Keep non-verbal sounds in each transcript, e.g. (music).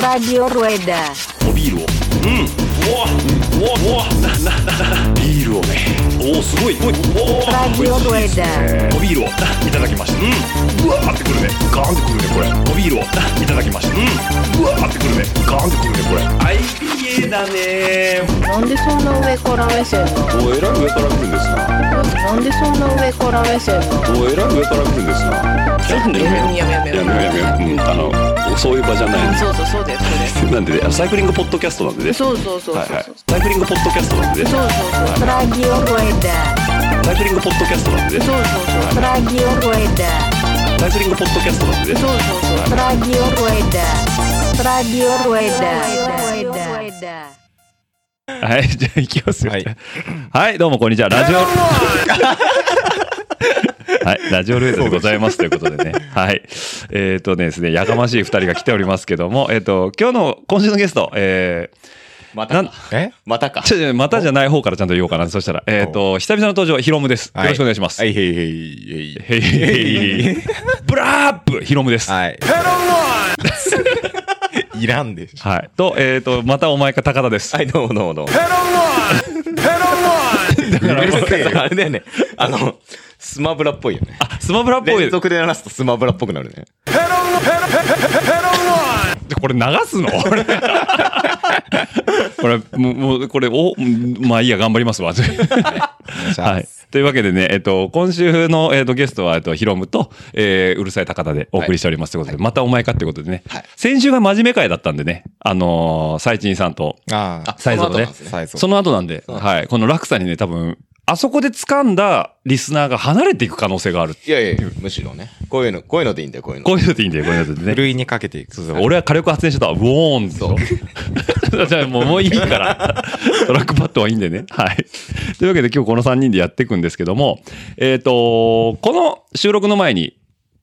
Radio Rueda. おビールをうんうわうわうわななななビールをねおおすごいおいおお Radio Rueda. おビールをいただきましたうんうわーってくるねガーンってくるねこれおビールをいただきましたうんうわーってくるねガーンってくるねこれはい IPA だねなんでそんな上から目線なの？おえらい上から来るんですななんでそんな上から目線なの？おえらい上から来るんですななんでやめようやめようやめようやめようやめよううんあのそういう場じゃないそうそうそうですそうでなんでサイクリングポッドキャストなんでねすそうそうそうそうはいはいサイクリングポッドキャストなんでねそうそうそう Radio Rueda. サイクリングポッドキャストなんでねそうそうそう Radio Rueda. サイクリングポッドキャストなんでねそうそうそう Radio Rueda. Radio Rueda. はい、じゃあ行きますよ。ははいい、どうもこんにちは。ラジオ。(laughs) はい、ラジオルエダでございますということでね。はい。えっ、とねですね、やかましい二人が来ておりますけども、えっ、と、今日の、今週のゲスト、えなんまたか。え？ー、またか。ちょちょまたじゃない方からちゃんと言おうかな。そしたら、えっ、と、久々の登場、ヒロムです。よろしくお願いします。はい、へいへい、へい。へいへい。(laughs) ブラップヒロムです。ははい。(laughs) いらんでしょ。い。と、えっ、と、またお前か高田です。はい、どうもどうもどうも。だからあれだよね。あの、スマブラっぽいよね。あ、スマブラっぽい連。続で鳴らすとスマブラっぽくなるね。これ流すの？(laughs) これ、もう、もうこれ、お、まあいいや、頑張りますわ。(laughs) はい。というわけでね、えっと、今週の、えっと、ゲストは、えっと、ヒロムと、えー、うるさい高田でお送りしております。ということで、またお前かってことでね、はい。先週が真面目会だったんでね、あのー、サイチンさんと、ああ、サイゾーねその後なんで、はい。この落差にね、多分、あそこで掴んだリスナーが離れていく可能性がある。いやいや、むしろね。こういうの、こういうのでいいんだよ、こういうの。こういうのでいいんだよ、こういうのでね。ふるいにかけていく。そうそう俺は火力発電所とは、ウォーンでしょじゃあもうもういいから。(laughs) トラックパッドはいいんでね。はい。というわけで今日この3人でやっていくんですけども、えっ、と、この収録の前に、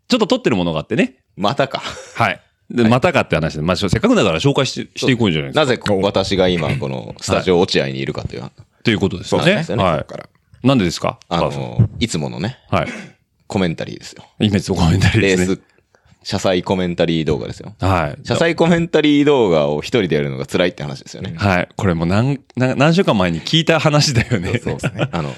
ちょっと撮ってるものがあってね。またか。はい。で、またかって話で、まあ、せっかくだから紹介してしていこうじゃないですか。なぜこ私が今、このスタジオ落合にいるかという。ということですよね。そうですよねはい。なんでですか？あの、いつものね、はい。コメンタリーですよ。イメージとコメンタリーレですね。ース、車載コメンタリー動画ですよ。はい。車載コメンタリー動画を一人でやるのが辛いって話ですよね。はい。これも何何週間前に聞いた話だよね。そうですね。あの、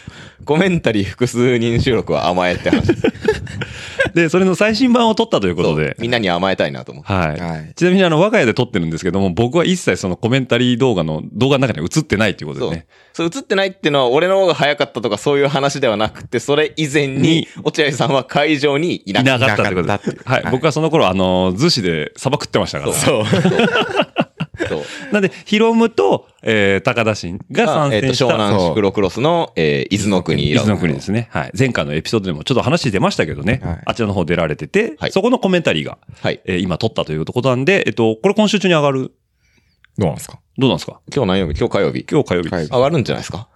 コメンタリー複数人収録は甘えって話です。(laughs) で、それの最新版を撮ったということそうで。みんなに甘えたいなと思って。はい。はいちなみにあの、我が家で撮ってるんですけども、僕は一切そのコメンタリー動画の動画の中に映ってないということでね。。そう、映ってないっていうのは俺の方が早かったとかそういう話ではなくて、それ以前にに、落合さんは会場にいなかった。いなかったということで。はい。僕はその頃、あの、逗子で砂漠食ってましたから。そう。なんで、ヒロムと、えー、高田新ががえっと、参戦した。湘南シクロクロスの、えー、伊豆の国。伊豆の国ですね。はい。前回のエピソードでもちょっと話出ましたけどね。はいあちらの方出られてて、はいそこのコメンタリーが、はい。えー今撮ったということなんで、えっと、これ今週中に上がる？どうなんですか？どうなんですか？今日何曜日？今日火曜日。今日火曜日です。上がるんじゃないですか？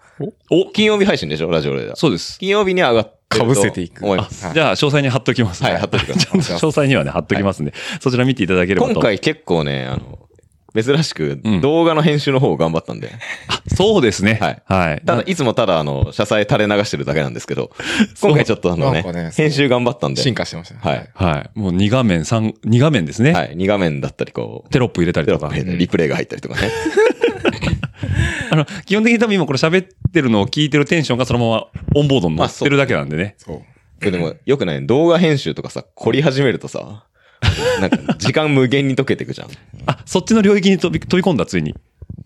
お？金曜日配信でしょ？ラジオで。そうです。金曜日に上がってると被せていく思います。はいじゃあ、詳細に貼っときます。はい貼っといてくださいちゃんと詳細にはね、貼っときますんで、そちら見ていただければと。今回結構ね、あの、珍しくうん動画の編集の方を頑張ったんで。そうですね。はいはい。ただ、いつもただあの、車載垂れ流してるだけなんですけど、今回ちょっとあのねなんかね、編集頑張ったんで。進化してましたね。はい。はい。もう2画面、3、2画面ですね。はい。2画面だったり、こう、テロップ入れたりテロとか。ップでリプレイが入ったりとかね。(laughs) あの、基本的に多分今これ喋ってるのを聞いてるテンションがそのままオンボードに乗ってるだけなんでね。そう。ででも、よくない？動画編集とかさ、凝り始めるとさ、なんか、時間無限に溶けていくじゃん。あ、そっちの領域に飛び飛び込んだ、ついに。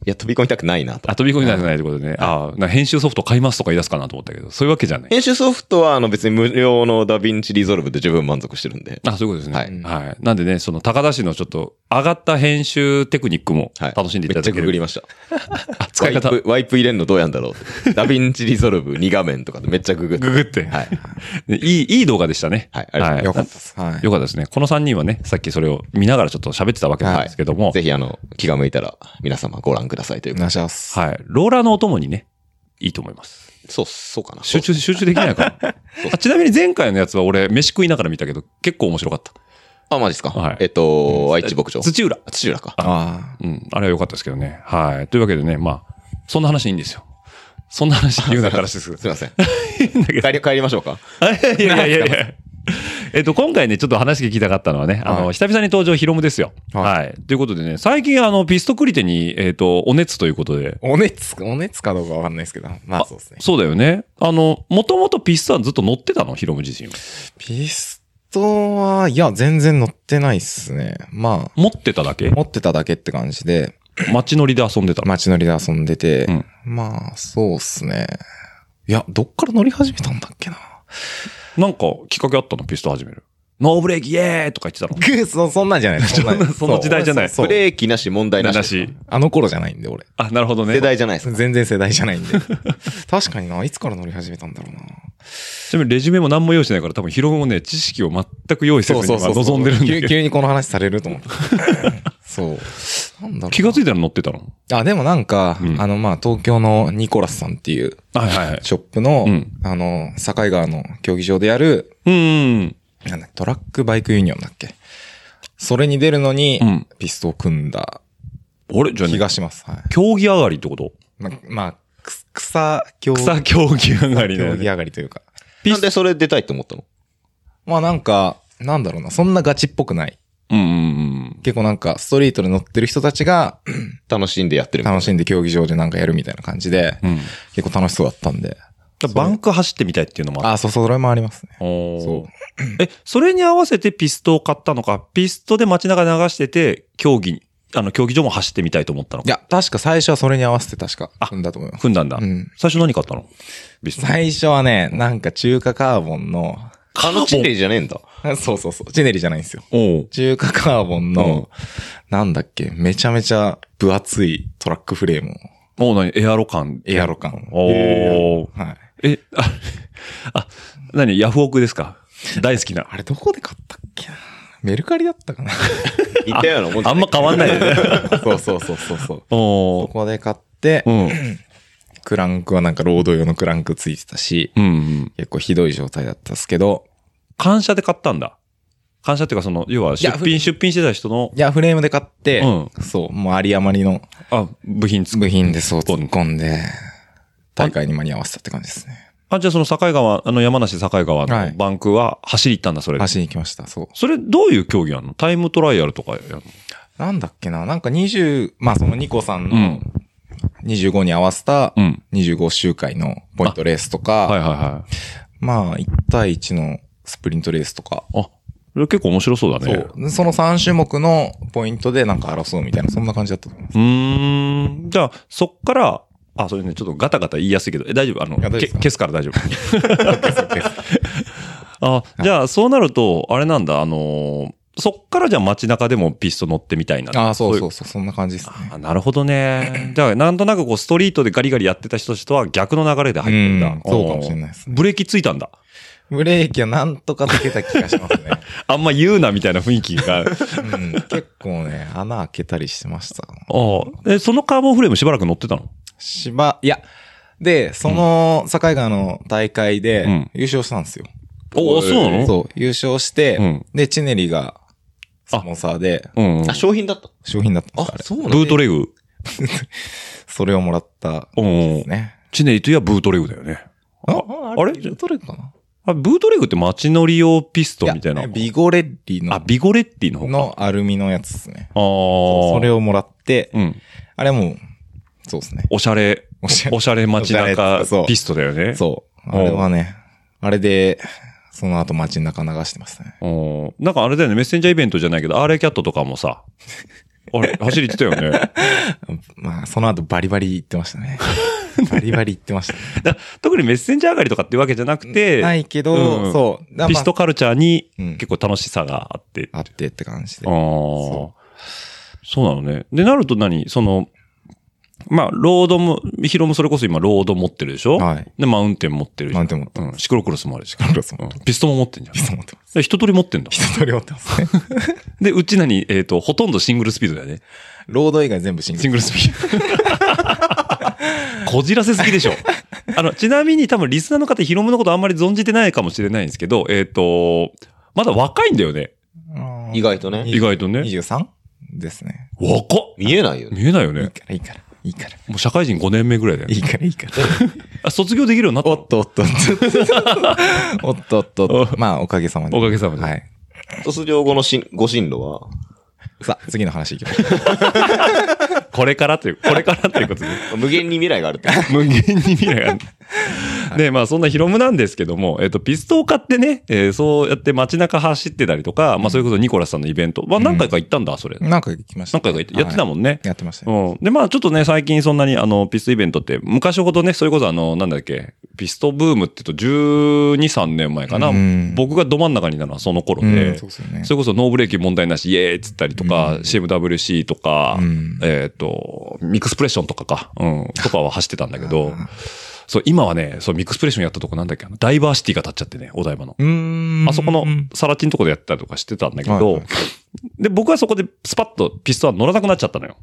や、飛び込みたくないなと。あ、飛び込みたくないということでね。あなんか編集ソフト買いますとか言い出すかなと思ったけど、そういうわけじゃない。編集ソフトは、あの、別に無料の DaVinci Resolve で十分満足してるんで。あ、そういうことですね。ははいい。なんでね、その高田氏のちょっと上がった編集テクニックもはい。楽しんでいためっちゃだける。ググりました。(laughs) あ使い方ワイプ、ワイプ入れんのどうやんだろうって。 DaVinci Resolve 2画面とかでめっちゃググって。ググって。はい。(laughs) でいい、いい動画でしたね。はいありがとうございよかったです。はい。よかったですね。この3人はね、さっきそれを見ながらちょっと喋ってたわけなんですけども、ぜひ、あの、気が向いたら、皆様ご覧くださいというお願いします。はい。ローラーのお供にね、いいと思います。そう、そうかな。集中、集中できないかな (laughs) あちなみに前回のやつは俺、飯食いながら見たけど、結構面白かった。あ、マジですか？はいえっと、愛知牧場。土浦。土浦か。あうん。あれは良かったですけどね。はい。というわけでね、まあ、そんな話いいんですよ。そんな話言うなからです。(laughs) すいません。(laughs) 帰り、帰りましょうか。あいやいやいやいやいや。えっと、今回ね、ちょっと話聞きたかったのはね、あの、はい久々に登場ヒロムですよ。は。はいということでね、最近あの、ピストクリテに、えっと、お熱ということで。お熱、お熱かどうかわかんないですけど。まあそうですね。そうだよね。あの、もともとピストはずっと乗ってたの？ヒロム自身は。ピストは、いや、全然乗ってないっすね。ま持ってただけ？あ、持ってただけって感じで、街乗りで遊んでたの。街乗りで遊んでて、うんまあ、そうっすね。いや、どっから乗り始めたんだっけな。なんか、きっかけあったの？ピスト始める。ノーブレーキイエーイとか言ってたの。ぐそ、そんなんじゃない (laughs) そんなその時代じゃないブレーキなし問題なし。なし。あの頃じゃないんで、俺。あ、なるほどね。世代じゃないですか。全然世代じゃないんで。(laughs) 確かにな、いつから乗り始めたんだろうな。ちなみにレジュメも何も用意してないから多分ヒロムもね、知識を全く用意せずに今望んでるんだけ急ど。急にこの話されると思って。そう。なんだろうな。気がついたら乗ってたの？あ、でもなんか、うんあの、まあ、東京のニコラスさんっていうはいはいはい。ショップの、うんあの、境川の競技場でやる、うん。なんだトラックバイクユニオンだっけ？それに出るのにうん、ピストを組んだ俺、じゃあね、気がします。はい。競技上がりってこと？ま、まあ、く草競技草競技上がりだよ競技ね。上がりというか。ピスなんでそれ出たいって思ったの？まあなんか、なんだろうな、そんなガチっぽくない。うんうんうん。結構なんか、ストリートで乗ってる人たちが、楽しんでやってるみたいな楽しんで競技場でなんかやるみたいな感じで、うん。結構楽しそうだったんで。バンク走ってみたいっていうのもあっあ、そうそう、それもありますね。た。おーそう。え、それに合わせてピストを買ったのか、ピストで街中流してて、競技に、あの、競技場も走ってみたいと思ったの？か。いや、確か最初はそれに合わせて確か組んだと思います。組んだんだ。うん最初何買ったの？ピスト。最初はね、なんか中華カーボンの、あのチネリじゃねえんだ。(laughs) そうそうそう、チネリじゃないんですよ。中華カーボンの、なんだっけ、めちゃめちゃ分厚いトラックフレームを、おう何？エアロ感。エアロ感。おー。はい。え、あ、あ、何ヤフオクですか？大好きな。あれどこで買ったっけな？メルカリだったかな？(laughs) 似たようなもんじゃあんま変わんないよね。(laughs) そうそうそうそうそう。おー。そこで買って、うん。クランクはなんかロード用のクランクついてたし、うんうん。結構ひどい状態だったんですけど、感謝で買ったんだ。感謝っていうか、その、要は出品、出品してた人のい、や、フレームで買って、うそう、もうあり余りのあ、部品作部品でそう突っ込んで、大会に間に合わせたって感じですね。あ、じゃあその境川、あの山梨境川はいのバンクは走り行ったんだ、それで。走りに行きました、そう。それどういう競技なの？タイムトライアルとかやるの？なんだっけな、なんか20、まあそのニコさんうのん。25に合わせたうん。25周回のポイントレースとか、はいはいはまあ1対1のスプリントレースとか、い。あ、結構面白そうだね。そう。でその3種目のポイントでなんか争うみたいな、そんな感じだったと思います。うーん。じゃあ、そっから、あ、それね、ちょっとガタガタ言いやすいけど、え、大丈夫？あの、け消すから大丈夫。(laughs) (laughs) あ、じゃあ、そうなると、あれなんだ、あのーそっからじゃあ街中でもピスト乗ってみたいな。ああ、そういそうそう、そんな感じですね。あなるほどね。じゃあ、なんとなくこう、ストリートでガリガリやってた人たちとは逆の流れで入ってんだ。うんそうかもしれないですおーブレーキついたんだ。ブレーキはなんとかつけた気がしますね。(laughs) あんま言うなみたいな雰囲気が。うん、結構ね、穴開けたりしてました。ああ。え、そのカーボンフレームしばらく乗ってたの？芝、いや、で、その、境川の大会うんで優勝したんですよ。おお、そうなの？そう、優勝して、うんで、チネリが、スポンサーで、うん。あ、商品だった？商品だったんですあれそうブートレグ？(laughs) それをもらったうんです。ね。チネリといえばブートレグだよね。ああれ？どれ？かな？あ、ブートレグって街乗り用ピストンみたいな。やビゴレッリのあ、ビゴレッティの方か。のアルミのやつですね。ああ。それをもらって、うん。あれはもう、そうですね。おしゃれ、おしゃれ街中ピストだよね。そう。あれはね、あれで、その後街中流してましたね。うん。なんかあれだよね、メッセンジャーイベントじゃないけど、RA キャットとかもさ、(laughs) あれ、走り行ってたよね。(laughs) まあ、その後バリバリ行ってましたね。(laughs) バリバリ行ってましたね。だ特にメッセンジャー上がりとかっていうわけじゃなくて、ないけど、うんそう。だピストカルチャーにうん結構楽しさがあって。あってって感じで。ああ。そそうなのね。で、なると何？その、まあ、ロードも、ヒロもそれこそ今ロード持ってるでしょ？はい。で、マウンテン持ってるマウンテン持ってうん。シクロクロスもあるし。シクロクロスもうんピストも持ってんじゃん。ピスト持ってます。で一通り持ってんだ。一通り持ってますね。(laughs) で、うち何えっ、と、ほとんどシングルスピードだよね。ロード以外全部シングル。シングルスピード。(laughs) こじらせすぎでしょ。あの、ちなみに多分リスナーの方、ヒロムのことあんまり存じてないかもしれないんですけど、えっ、と、まだ若いんだよね。意外とね。意外とね。23ですね。若っ見えないよね。見えないよね。いいから、いいから。いいから。もう社会人5年目ぐらいだよね。いいから、いいから。あ卒業できるようになったの？おっとおっとおっと。おっと (laughs) おっとおっと。まあ、おかげさまで。おかげさまではい。卒業後のしんご進路は？さあ、次の話いきましょう。(laughs) これからという、これからということで。(laughs) 無限に未来があるって。(laughs) 無限に未来がある。で、まあそんなヒロムなんですけども、えっ、と、ピストを買ってね、えーそうやって街中走ってたりとか、まあそれこそニコラスさんのイベント、まあ何回か行ったんだ、それ。なんか行きました。何回か行って、やってたもんね。やってましたよ。うん。で、まあちょっとね、最近そんなに、あの、ピストイベントって、昔ほどね、それこそあの、なんだっけ、ピストブームって言うと12、3年前かな。うん僕がど真ん中にいたのはその頃うんで、そうでねそれこそノーブレーキ問題なし、イエーイっつったりとか、CMWC とか、うんえっ、と、ミックスプレッションとかか、うん、(laughs) とかは走ってたんだけど、そう、今はね、そう、ミックスプレッションやったとこなんだっけ、ダイバーシティが立っちゃってね、お台場の。あそこのサラチンとこでやったりとかしてたんだけど、はいはいで、僕はそこでスパッとピストは乗らなくなっちゃったのよ。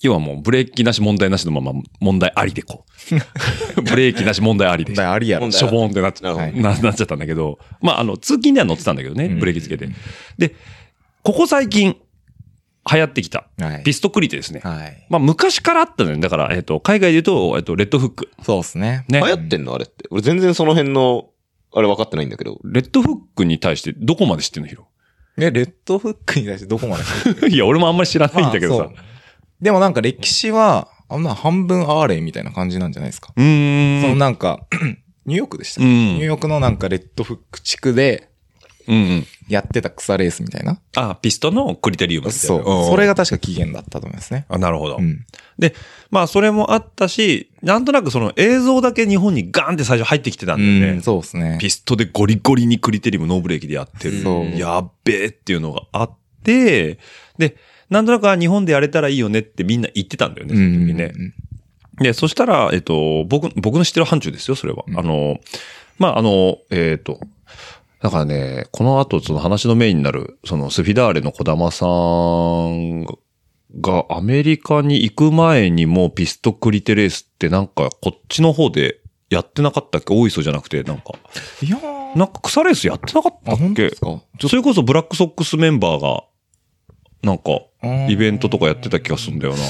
要はもうブレーキなし問題なしのまま問題ありでこう。(laughs) ブレーキなし問題ありで。だからありやろ。問題しょぼーんってなっちゃなるほどな (laughs) なっちゃったんだけど、まあ、あの、通勤では乗ってたんだけどね、うんブレーキつけて。で、ここ最近、流行ってきた、はいピストクリテですね。はい。まあ、昔からあったのよ。だから、えっ、と、海外で言うと、えっ、と、レッドフック。そうですね。ね。流行ってんのあれって。俺全然その辺の、あれ分かってないんだけど。レッドフックに対してどこまで知ってんのヒロ？え、レッドフックに対してどこまで知ってる (laughs) いや、俺もあんまり知らないんだけどさ。でもなんか歴史は、あんな半分アーレイみたいな感じなんじゃないですか。うーん。そのなんか、(clears throat) ニューヨークでしたっけ、うんニューヨークのなんかレッドフック地区で。やってた草レースみたいな。あ、ピストのクリテリウムみたいな。そう。それが確か起源だったと思いますね。あ、なるほど。うん。で、まあ、それもあったし、なんとなくその映像だけ日本にガーンって最初入ってきてたんだよね。うんそうですね。ピストでゴリゴリにクリテリウムノーブレーキでやってる。そうやっべえっていうのがあって、で、なんとなくあ日本でやれたらいいよねってみんな言ってたんだよね、その時ね。で、そしたら、えっと、僕、僕の知ってる範疇ですよ、それは。あの、まあ、あの、えっと、だからね、この後、その話のメインになる、そのスフィダーレの小玉さんがアメリカに行く前にもピストクリテレースってなんかこっちの方でやってなかったっけ？大磯じゃなくて、なんか。いやーなんか草レースやってなかったあ、っけそれこそブラックソックスメンバーが、なんか、イベントとかやってた気がするんだよな。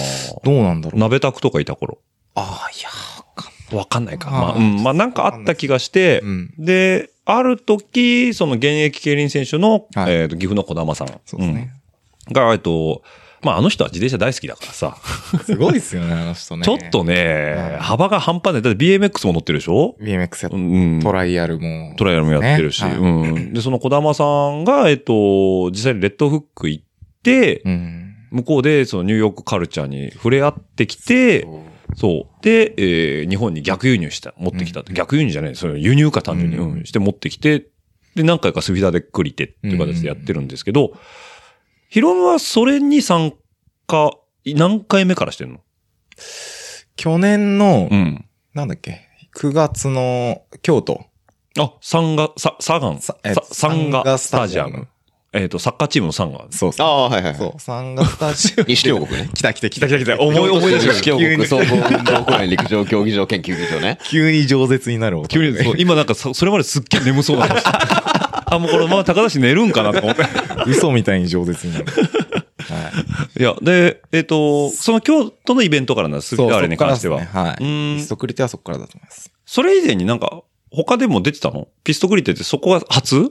どうなんだろう。鍋タクとかいた頃。ああ、いやーわかんないか。まあ、うん。まあ、なんかあった気がして、うんで、ある時、その現役競輪選手の、はいえっ、と、岐阜の小玉さん。そうですね。うんが、えっと、まあ、あの人は自転車大好きだからさ、(laughs) すごいですよね、あの人ね。ちょっとね、うん幅が半端ない。だって BMX も乗ってるでしょ？BMX やっうん。トライアルも。トライアルもやってるし、ねはいうん。で、その小玉さんが、えっと、実際にレッドフック行って、うん。向こうでそのニューヨークカルチャーに触れ合ってきて、そう。で、えー日本に逆輸入した、持ってきたって。逆輸入じゃない、それ輸入か単純に、うんうんして持ってきて、で、何回かスフィダでクリテっていう形でやってるんですけど、ヒロムはそれに参加、何回目からしてんの？去年の、うん。なんだっけ、9月の京都。あ、サンガ、サ、サガン、サンガスタジアム。えっ、と、サッカーチームのサンガ。そうそう。ああ、はいはいはい。そう、サンガス。西京谷ね。来た来た来た来た来た来た思い思い出した西京谷総合運動公園陸上競技場兼球技場ね。(laughs) 急に饒舌になる音。急に、そう今なんかそそれまですっげえ眠そうな顔してあ、もうこれまあ高田氏寝るんかなとか思って。(laughs) 嘘みたいに饒舌になる。はい。いや、で、えっ、と、その京都のイベントからなんです、スフィダーレに関しては。ねはい。うんピストクリテはそこからだと思います。それ以前になんか、他でも出てたの？ピストグリテってそこが初？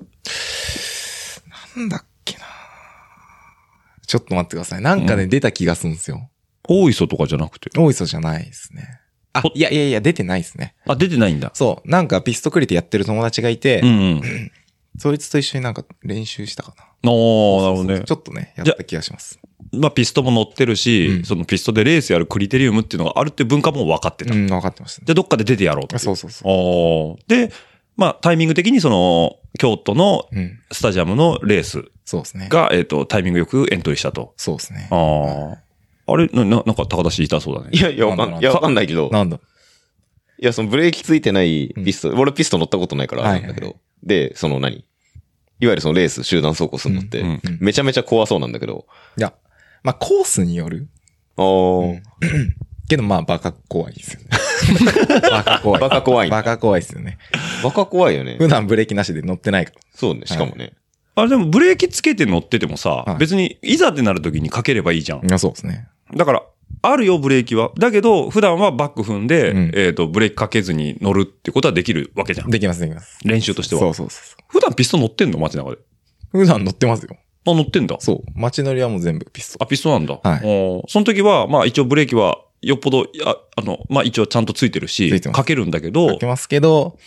なんだっけなちょっと待ってください。なんかね、うん出た気がするんですよ。大磯とかじゃなくて？大磯じゃないですね。あほ、いやいやいや、出てないですね。あ、出てないんだ。そう。なんかピストクリテやってる友達がいて、うんうん。そいつと一緒になんか練習したかな。おー、なるほどねち。ょっとね、やった気がします。まあ、ピストも乗ってるし、うんそのピストでレースやるクリテリウムっていうのがあるって文化も分かってた。うん、分かってましたね。で、どっかで出てやろうと。そうそうそう。おーで、まあ、タイミング的にその、京都のうん。スタジアムのレースそうですね。が、えっ、と、タイミングよくエントリーしたと。そうですね。ああ。あれ？な、ななんか高田氏いたそうだね。いやいや、わかんいや、わかんないけど。なんだ？いや、そのブレーキついてないピスト、俺ピスト乗ったことないからあれなんだけど。はいで、その何？いわゆるそのレース、集団走行するのって、うんうんうんめちゃめちゃ怖そうなんだけど。いや、まあ、コースによる。あー (clears throat) けど、まあ、バカ怖いですよね。(laughs) バカ怖い。バカ怖いバカ怖いですよね。バカ怖いよね。普段ブレーキなしで乗ってないから。そうね、しかもね。あれでもブレーキつけて乗っててもさ、はい別にいざってなる時にかければいいじゃん。いや、そうですね。だから、あるよ、ブレーキは。だけど、普段はバック踏んで、うんえっ、と、ブレーキかけずに乗るってことはできるわけじゃん。できます、できます。練習としては。そうそうそうそ普段ピストン乗ってんの街中で？う。普段乗ってますよ。あ、乗ってんだ。そう。街乗りはもう全部ピストあ、ピストンなんだ。はいその時は、まあ一応ブレーキは、よっぽど、ああの、まあ一応ちゃんとついてるし、かけるんだけン。どかけ、ますけど、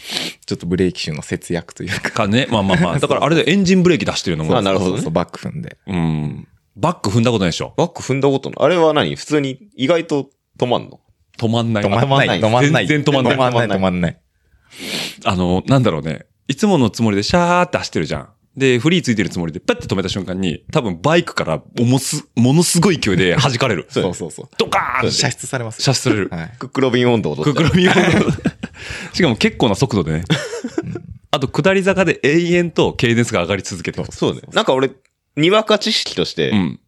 ちょっとブレーキシューの節約というか。かね、まあまあまあ、(laughs) だからあれでエンジンブレーキ出してるのも。あなるほどねそうそうバック踏んで。うん。バック踏んだことないでしょ？バック踏んだことない。あれは何？普通に意外と止まんの？止まんない。止まんない。あ止まんない。全然止まんない止まんない、止まんない。あの、なんだろうね。いつものつもりでシャーって走ってるじゃん。で、フリーついてるつもりで、パッて止めた瞬間に、多分バイクからおもす、ものすごい勢いで弾かれる。(laughs) そうそうそう。ドカーン射出されますよ。射出される。はい。クックロビン温度をクックロビンをしかも結構な速度でね。あと、下り坂で永遠とケイデンスが上がり続けてる。そうね。なんか俺、にわか知識として、うん。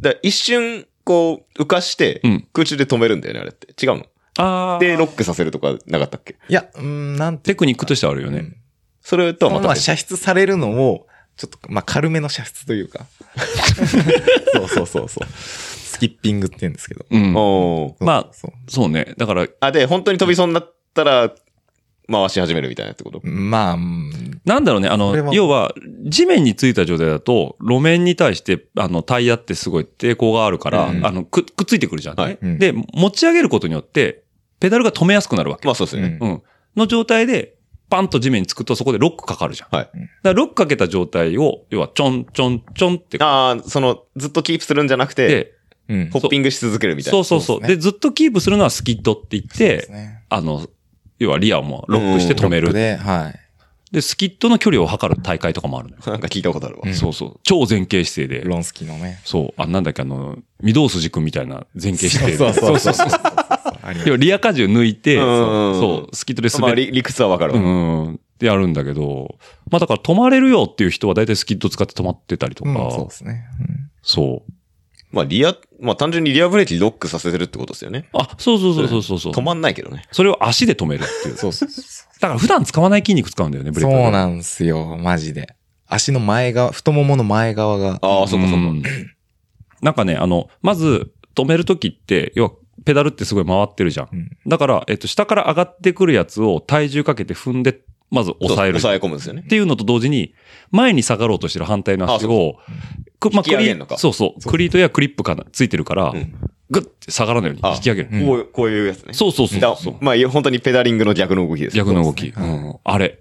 だ一瞬、こう、浮かしてうん、空中で止めるんだよね、あれって。違うの？あで、ロックさせるとかなかったっけ？いや、うん、なんて。テクニックとしてはあるよね。うんそれとはまたまあ、別。射出されるのも、ちょっと、まあ、軽めの射出というか。(laughs) そうそうそうそう。スキッピングって言うんですけど。うん。おーまあそうそうね。だから、あ、で、本当に飛びそうになったら、回し始めるみたいなってこと？まあ、うんなんだろうね。あの、要は、地面についた状態だと、路面に対して、あの、タイヤってすごい抵抗があるから、うんあの、く、くっついてくるじゃんね。はいうんで、持ち上げることによって、ペダルが止めやすくなるわけ。まあそうですよね。うん。の状態で、パンと地面につくとそこでロックかかるじゃん。はい。だからロックかけた状態を、要はちょんちょんちょんって、ああ、その、ずっとキープするんじゃなくて、で、うん。ホッピングし続けるみたいな。そうそうそう。でずっとキープするのはスキッドって言っそうでてす、ねあの、要はリアもロックして止める。で、はい。で、スキッドの距離を測る大会とかもあるのよ。(laughs) なんか聞いたことあるわ。うんそうそう。超前傾姿勢で。ロンスキーのね。そう。あ、なんだっけ、あの、御堂筋くんみたいな前傾姿勢で。そうそうそうそう。リア荷重抜いて、うんそう、スキッドでまあ、滑る。理理屈はわかるわ。うん。ってやるんだけど、まあだから止まれるよっていう人は大体スキッド使って止まってたりとか、うん、そうですね。うんそう。まあ、リア、まあ単純にリアブレーキロックさせてるってことですよね。あ、そうそうそうそうそうそう。止まんないけどね。それを足で止めるっていう。そうそうそう。だから普段使わない筋肉使うんだよね、ブレーキ。そうなんですよ、マジで。足の前側、太ももの前側が。ああ、そうかそうか。んなんかね、あの、まず止めるときって、要は、ペダルってすごい回ってるじゃん。うんだから、えっと、下から上がってくるやつを体重かけて踏んで、まず抑える。抑え込むんですよねっ。ていうのと同時に、前に下がろうとしてる反対の足を、くまあ、引き上クリげんのかそうそう。クリートやクリップかな、ついてるから、うんグッて下がらないようにあ引き上げる。うんこうこういうやつね。そうそうそうだそう。まあ、いや本当にペダリングの逆の動きです。逆の動き。そうんあれ。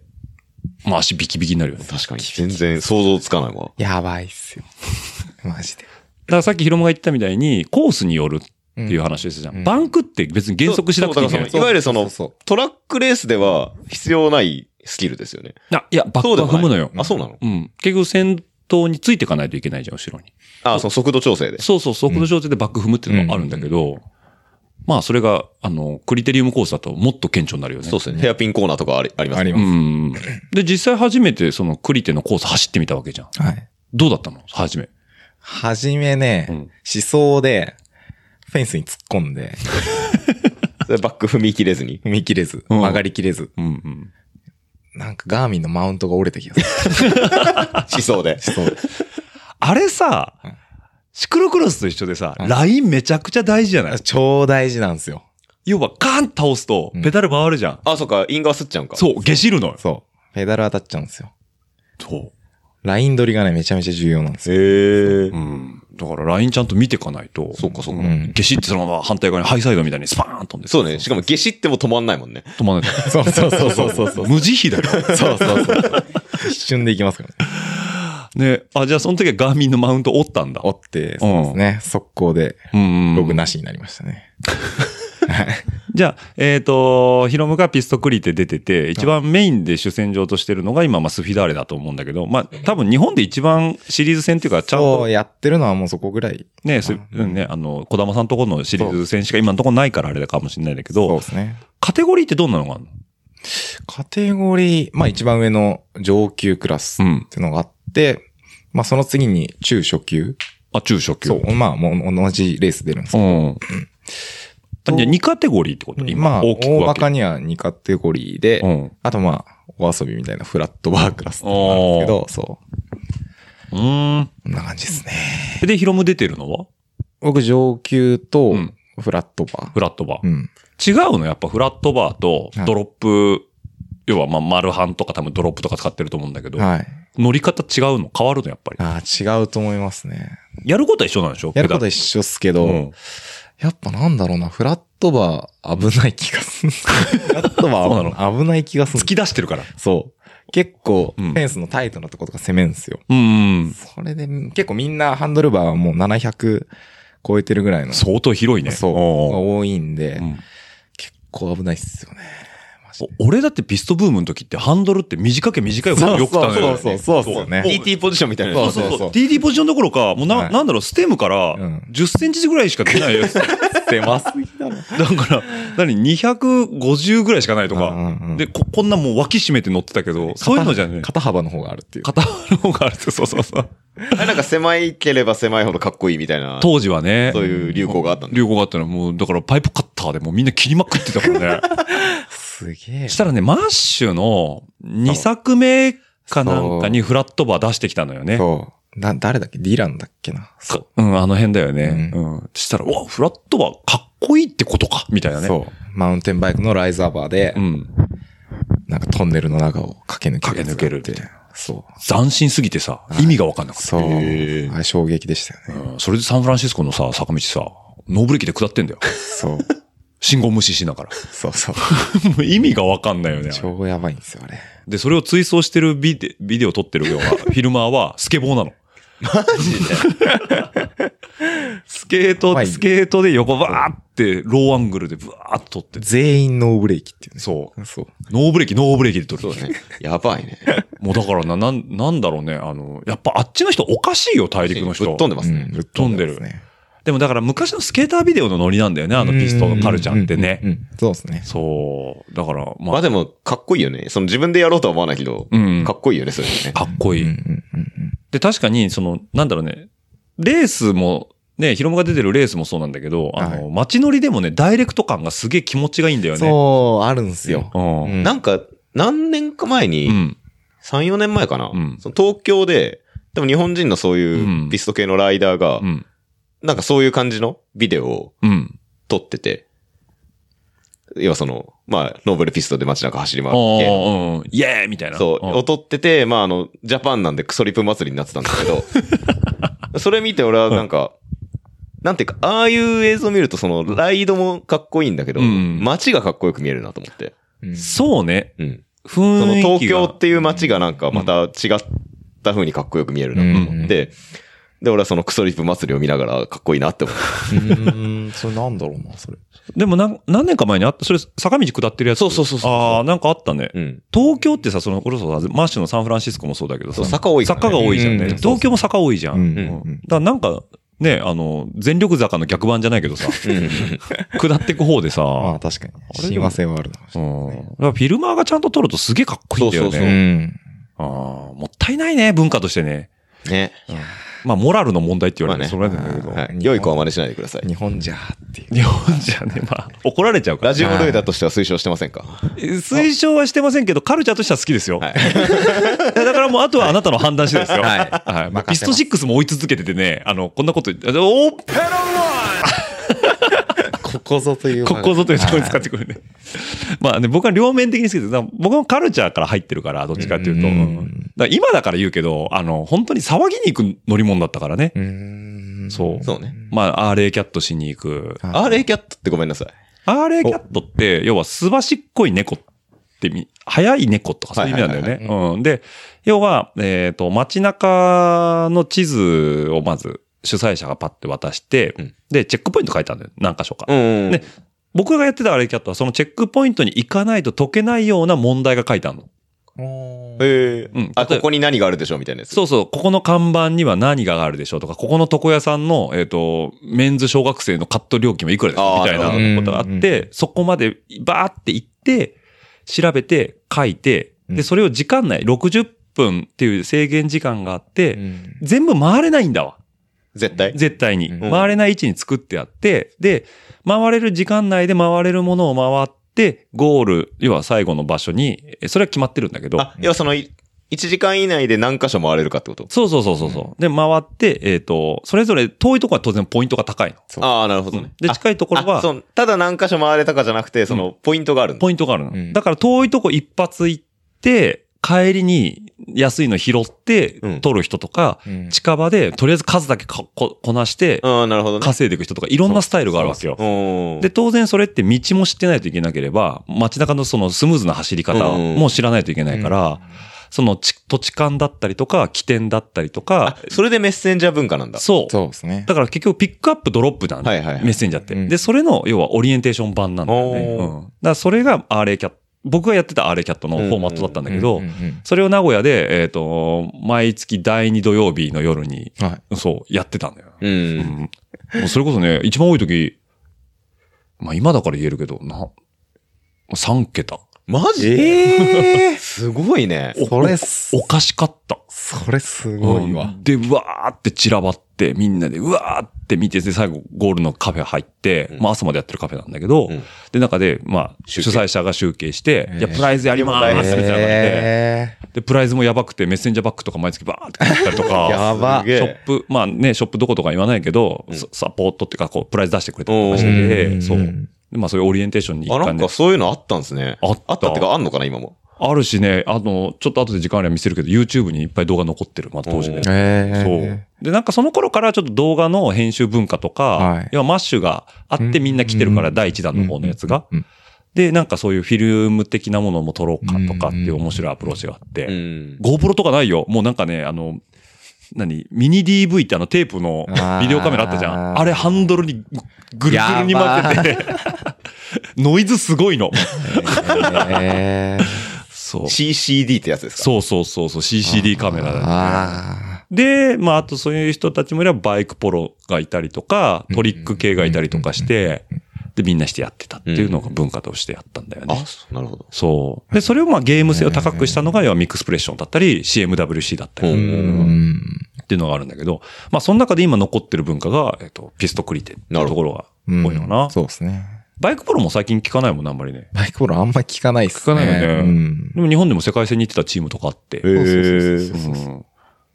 まあ足ビキビキになるよね。だか確かに。全然想像つかないわ。やばいっすよ。マジで。らさっきヒロムが言ったみたいに、コースによるっていう話ですじゃん。うんバンクって別に減速しなくていいんだよそうだからそのいわゆるそのそうそうトラックレースでは必要ないスキルですよね。あ、いや、バックは踏むのよ。あ、そうなの？うん。結局先頭についていかないといけないじゃん、後ろに。あ、その速度調整で。そうそう、速度調整でバック踏むっていうのがあるんだけど、まあそれが、あの、クリテリウムコースだともっと顕著になるよね。そうですね。ヘアピンコーナーとかありありますねありまうん。で、実際初めてそのクリテのコース走ってみたわけじゃん。す。はい。どうだったの？初め。はじめね、うん思想で、フェンスに突っ込んで、(laughs) それバック踏み切れずに。踏み切れず、うん曲がりきれず、うんうん。なんかガーミンのマウントが折れた気がする。(laughs) しそうで。そう。あれさうん、シクロクロスと一緒でさ、うんラインめちゃくちゃ大事じゃない？超大事なんですよ。要はカーン倒すとうんペダル回るじゃん。あ、そっか、イン側吸っちゃうんか。そう、下知るのよ。そう。ペダル当たっちゃうんですよ。そう。ライン取りがね、めちゃめちゃ重要なんですよ。へえ。うん。だからラインちゃんと見ていかないと。そうかそうかうん下知ってそのまま反対側にハイサイドみたいにスパーン飛んで。そうね。しかも、下しっても止まんないもんね。止まらない。そうそうそうそうそうそう。無慈悲だよ。(laughs) そうそうそう。一瞬で行きますからね。ね。あ、じゃあその時はガーミンのマウント折ったんだ。折って、そうですね。速攻で、うんうん。ログなしになりましたね。(laughs) じゃあ、えっ、と、ヒロムがピストクリテ出てて、一番メインで主戦場としてるのが今、まあ、スフィダーレだと思うんだけど、まあ、多分日本で一番シリーズ戦っていうか、ちゃんとやってるのはもうそこぐらい。ね、すうんね、あの、小玉さんとこのシリーズ戦しか今のところないからあれだかもしれないんだけそうど、ですね。カテゴリーってどんなのがあるの？カテゴリー、まあ一番上の上級クラスうんっていうのがあって、まあその次に中初級。あ、中初級。そう、まあもう同じレース出るんですけうん。あじゃあ2カテゴリーってこと？ど、今、まあ大きく大まかには2カテゴリーで、うん。あとまあお遊びみたいなフラットバークラスっていうのがあるんですけど、そう。うーん。こんな感じですね。で、ヒロム出てるのは？僕上級とうんフラットバー。フラットバー。うん。違うの？やっぱフラットバーとはいドロップ、要はまあ、マルハンとか多分ドロップとか使ってると思うんだけど、はい。乗り方違うの？変わるの？やっぱり。ああ、違うと思いますね。やることは一緒なんでしょ？やることは一緒っすけど、うんやっぱなんだろうな、フラットバー危ない気がする。フラットバー危ない気がする突。き出してるから。そう。結構、うんフェンスのタイトなとことか攻めんすよ。うんうん。それで、結構みんなハンドルバーはもう700超えてるぐらいの。相当広いね。そう。多いんで、うん結構危ないっすよね。俺だってピストブームの時ってハンドルって短け短い方がよくたのよ。そうそうそうそうっすよね。TT ポジションみたいな。そうそうそう TD ポジションどころか、もうな、はいなんだろう、ステムからうん10センチぐらいしか出ないやつ。だ狭すぎだろ。から、何、250ぐらいしかないとかで、こ、こんなもう脇締めて乗ってたけど、そういうのじゃね、肩幅の方があるっていう。片の方があるって、そうそうそう。なんか狭いければ狭いほどかっこいいみたいな。当時はね。そういう流行があったんだ流行があったの。もう、だからパイプカッターでもうみんな切りまくってたからね。(laughs) すげえ。したらね、マッシュの2作目かなんかにフラットバー出してきたのよね。そう。な、誰だっけ？ディランだっけな？かうん、あの辺だよね。ううん。したら、うわ、フラットバーかっこいいってことかみたいなね。そう。マウンテンバイクのライザーバーで、うん。なんかトンネルの中を駆け抜ける。駆け抜けるみたいな。そう。斬新すぎてさ、意味がわかんなかった。そう。あれ衝撃でしたよね。うんそれでサンフランシスコのさ、坂道さ、ノーブレーキで下ってんだよ。そう。信号無視しながら。(laughs) そうそう。もう意味がわかんないよね。超やばいんですよ、あれ。で、それを追走してるビデビデオ撮ってるような (laughs) フィルマーはスケボーなの。マジで？スケート、スケートで横バーってローアングルでブワーっと撮ってて全員ノーブレーキっていうね。そう。そう。ノーブレーキ、ノーブレーキで撮る。そうね。やばいね。もうだからな、なん、なんだろうね。あの、やっぱあっちの人おかしいよ、大陸の人。ぶっ飛んでますね。ぶっ飛んでる。でもだから昔のスケータービデオのノリなんだよね、あのピストのカルチャーってねそうですね。そう。だから、まあ、まあでも、かっこいいよね。その自分でやろうとは思わないけど、うんかっこいいよね、それね。かっこいい。で、確かに、その、なんだろうね、レースも、ね、ヒロムが出てるレースもそうなんだけど、あの、は街乗りでもね、ダイレクト感がすげえ気持ちがいいんだよね。そう、あるんすよ。うん。うんなんか、何年か前に、うん。3、4年前かな、うんその東京で、でも日本人のそうういうんピスト系のライダーが、うん。なんかそういう感じのビデオをうん。撮ってて、要はその、まあ、ノーベルピストで街中走り回おって、ーうん。イエーイみたいな。そう、んを撮ってて、まああの、ジャパンなんでクソリップ祭りになってたんだけど、(laughs) それ見て俺はなんか、なんていうか、ああいう映像を見るとその、ライドもかっこいいんだけど、うん街がかっこよく見えるなと思って。うんそうね。うん。その雰囲気が。東京っていう街がなんかまた違った風にかっこよく見えるなと思って、で、俺はそのクソリップ祭りを見ながらかっこいいなって思って。うーん、それなんだろうな、それ。でもなん何年か前にあった、それ坂道下ってるやつ。そうそうそうそうああ、なんかあったね。うん。東京ってさ、その、これさ、マッシュのサンフランシスコもそうだけどさ、そう坂多いからね坂が多いじゃんね。うん東京も坂多いじゃん。うんうんだからなんか、ね、あの、全力坂の逆版じゃないけどさ、(laughs) 下ってく方でさ、まあ確かに。親和性はあるな。うん。だからフィルマーがちゃんと撮るとすげえかっこいいんだよね。そうそううん。ああもったいないね、文化としてね。ね。まあ、モラルの問題って言われてそれなんだけど。はい。良い子は真似しないでください。日本じゃっていう。日本じゃね、まあ、怒られちゃうから。ラジオルーダーとしては推奨してませんか？え推奨はしてませんけど、カルチャーとしては好きですよ。はい。(laughs) だからもう、あとはあなたの判断次第ですよ。はいはい。まあピスト任せます6も追い続けててね、あの、こんなこと言って、おここぞという。ここぞというところに使ってくるね。(laughs) まあね、僕は両面的に好きです。僕もカルチャーから入ってるから、どっちかっていうと。うだ今だから言うけど、あの、本当に騒ぎに行く乗り物だったからね。う。そう。そうね。まあ、RA キャットしに行く。はいアーレイキャットってごめんなさい。RA キャットって、要はすばしっこい猫ってみ、速い猫とかそういう意味なんだよはいね。うん。で、要は、えっ、と、街中の地図をまず主催者がパッて渡して、うんで、チェックポイント書いてあるんだよ。何箇所か。うん。ね僕がやってた RA キャットはそのチェックポイントに行かないと解けないような問題が書いてあるの。おーええうんあ、ここに何があるでしょうみたいなやつ。そうそう、ここの看板には何があるでしょうとか、ここの床屋さんの、えっ、と、メンズ小学生のカット料金はいくらですみたいなことがあうんって、そこまでバーって行って、調べて、書いて、で、うんそれを時間内、60分っていう制限時間があって、うん全部回れないんだわ。絶対？絶対に。うん回れない位置に作ってあって、で、回れる時間内で回れるものを回って、ゴール、要は最後の場所に、えそれは決まってるんだけど、あ、要はその、い1時間以内で何箇所回れるかってこと？そうそうそうそうそう。で、回って、えっ、と、それぞれ遠いところは当然ポイントが高いの。ああ、なるほどね。で、近いところは、あそうただ何箇所回れたかじゃなくて、その、ポイントがあるんだ。ポイントがあるの。うんだから遠いとこ一発行って、帰りに安いの拾ってうん取る人とか、うん近場でとりあえず数だけかここなして。稼いでいく人とか、いろんなスタイルがあるわけよ。うん。で、当然それって道も知ってないといけなければ、街中のそのスムーズな走り方も知らないといけないから、そのち土地勘だったりとか、起点だったりとかあ、、それでメッセンジャー文化なんだ。そう。そうですね。だから結局ピックアップドロップなんだ、はいはいはいメッセンジャーって、うんで、それの要はオリエンテーション版なんだよね。うん。だからそれが RA キャット。僕がやってた RA キャットのフォーマットだったんだけど、それを名古屋で、えっ、と、毎月第2土曜日の夜に、はい。そう、やってたんだよ。う。うんうそれこそね、一番多い時、まあ今だから言えるけど、な、3桁。マジ？ええすごいね。それす、おかしかった。それすごいわう。んで、うわーって散らばって、みんなでうわーって見て、で、最後ゴールのカフェ入って、うん。まあ朝までやってるカフェなんだけど、うん。で、中で、まあ、主催者が集計して、えー。いや、プライズやりまーすって言ってえで、プライズもやばくて、メッセンジャーバッグとか毎月バーって買ったりとか、(laughs) やば。ショップ、まあね、ショップどことか言わないけど、うん。ササポートっていうか、こう、プライズ出してくれたりとかしうてて、んそう。でまあそういうオリエンテーションに一あ、な環で。んか。そういうのあったんですね。あった。あったってか、あんのかな、今も。あるしね、あの、ちょっと後で時間あれば見せるけど、YouTube にいっぱい動画残ってる、まあ当時ね。そう。で、なんかその頃からちょっと動画の編集文化とか、はい。要はマッシュがあってみんな来てるから、うん第一弾の方のやつが。で、なんかそういうフィルム的なものも撮ろうかとかっていう面白いアプローチがあって、うん。GoPro とかないよ。もうなんかね、あの、何？ミニ DV ってあのテープのビデオカメラあったじゃん。あれハンドルにぐるぐるに巻けて、(laughs) ノイズすごいの。えーそう。CCD ってやつですか？そうそうそうそう、CCD カメラだね。あで、まあ、あとそういう人たちもいればバイクポロがいたりとか、トリック系がいたりとかして、で、みんなしてやってたっていうのが文化としてやったんだよね。あ、なるほど。そう。で、それをまあゲーム性を高くしたのが、要はミックスプレッションだったり、CMWC だったり。っていうのがあるんだけど、まあ、その中で今残ってる文化が、えっと、ピストクリテっていうところが多いのかな。そうですね。バイクポロも最近聞かないもんな、あんまりね。バイクボールあんま聞かないっすね。聞かないよねうん。でも日本でも世界戦に行ってたチームとかあって。へーうん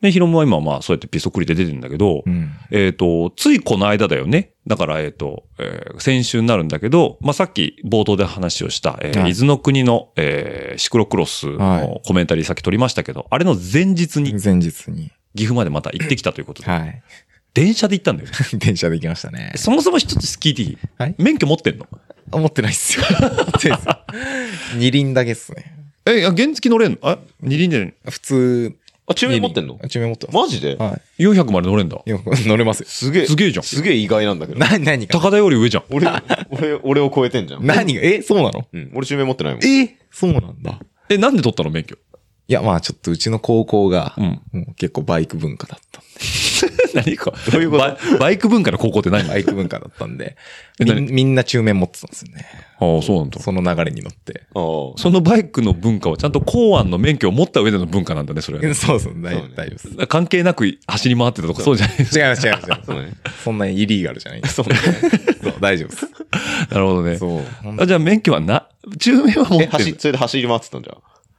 で、ヒロムは今まあそうやってピストクリテ出てるんだけど、うん。えっ、と、ついこの間だよね。だから、えっ、と、えー先週になるんだけど、まあ、さっき冒頭で話をした、えーはい伊豆の国の、えーシクロクロスはのコメンタリーさっき撮りましたけど、あれの前日に前日に。岐阜までまた行ってきたということで、はい。電車で行ったんだよね。(laughs) 電車で行きましたね。そもそも一つ聞いていいはい免許持ってんの？あ (laughs) 持ってないっすよ。二輪だけっすね。え、原付乗れんの？あ、二輪で普通。あ、中面持ってんの？中面持ってます。マジで？はい。400まで乗れんだ。乗れますよ。すげえ。すげえじゃんすげえ意外なんだけど。な、何が？高田より上じゃん。俺、俺、俺を超えてんじゃん。何が？え、そうなの？うん。俺中面持ってないもん。えそうなんだ。え、なんで取ったの免許？いや、まあちょっとうちの高校が、うん。結構バイク文化だったん (laughs) 何か。どういうこと？バイク文化の高校って何？で。バイク文化だったんで、みんみんな中面持ってたんですよね。ああ、そうなんだ。その流れに乗って。ああ。そのバイクの文化はちゃんと公安の免許を持った上での文化なんだね、それはね。そうそう、大丈夫です。関係なく走り回ってたとかそうじゃないです違います、違います、違います。そうね。そんなイリーガルじゃない。そうそう、大丈夫です。(laughs) なるほどね。そう。あじゃあ免許はな、中面は持っえ、走、てる。それで走り回ってたんじゃん。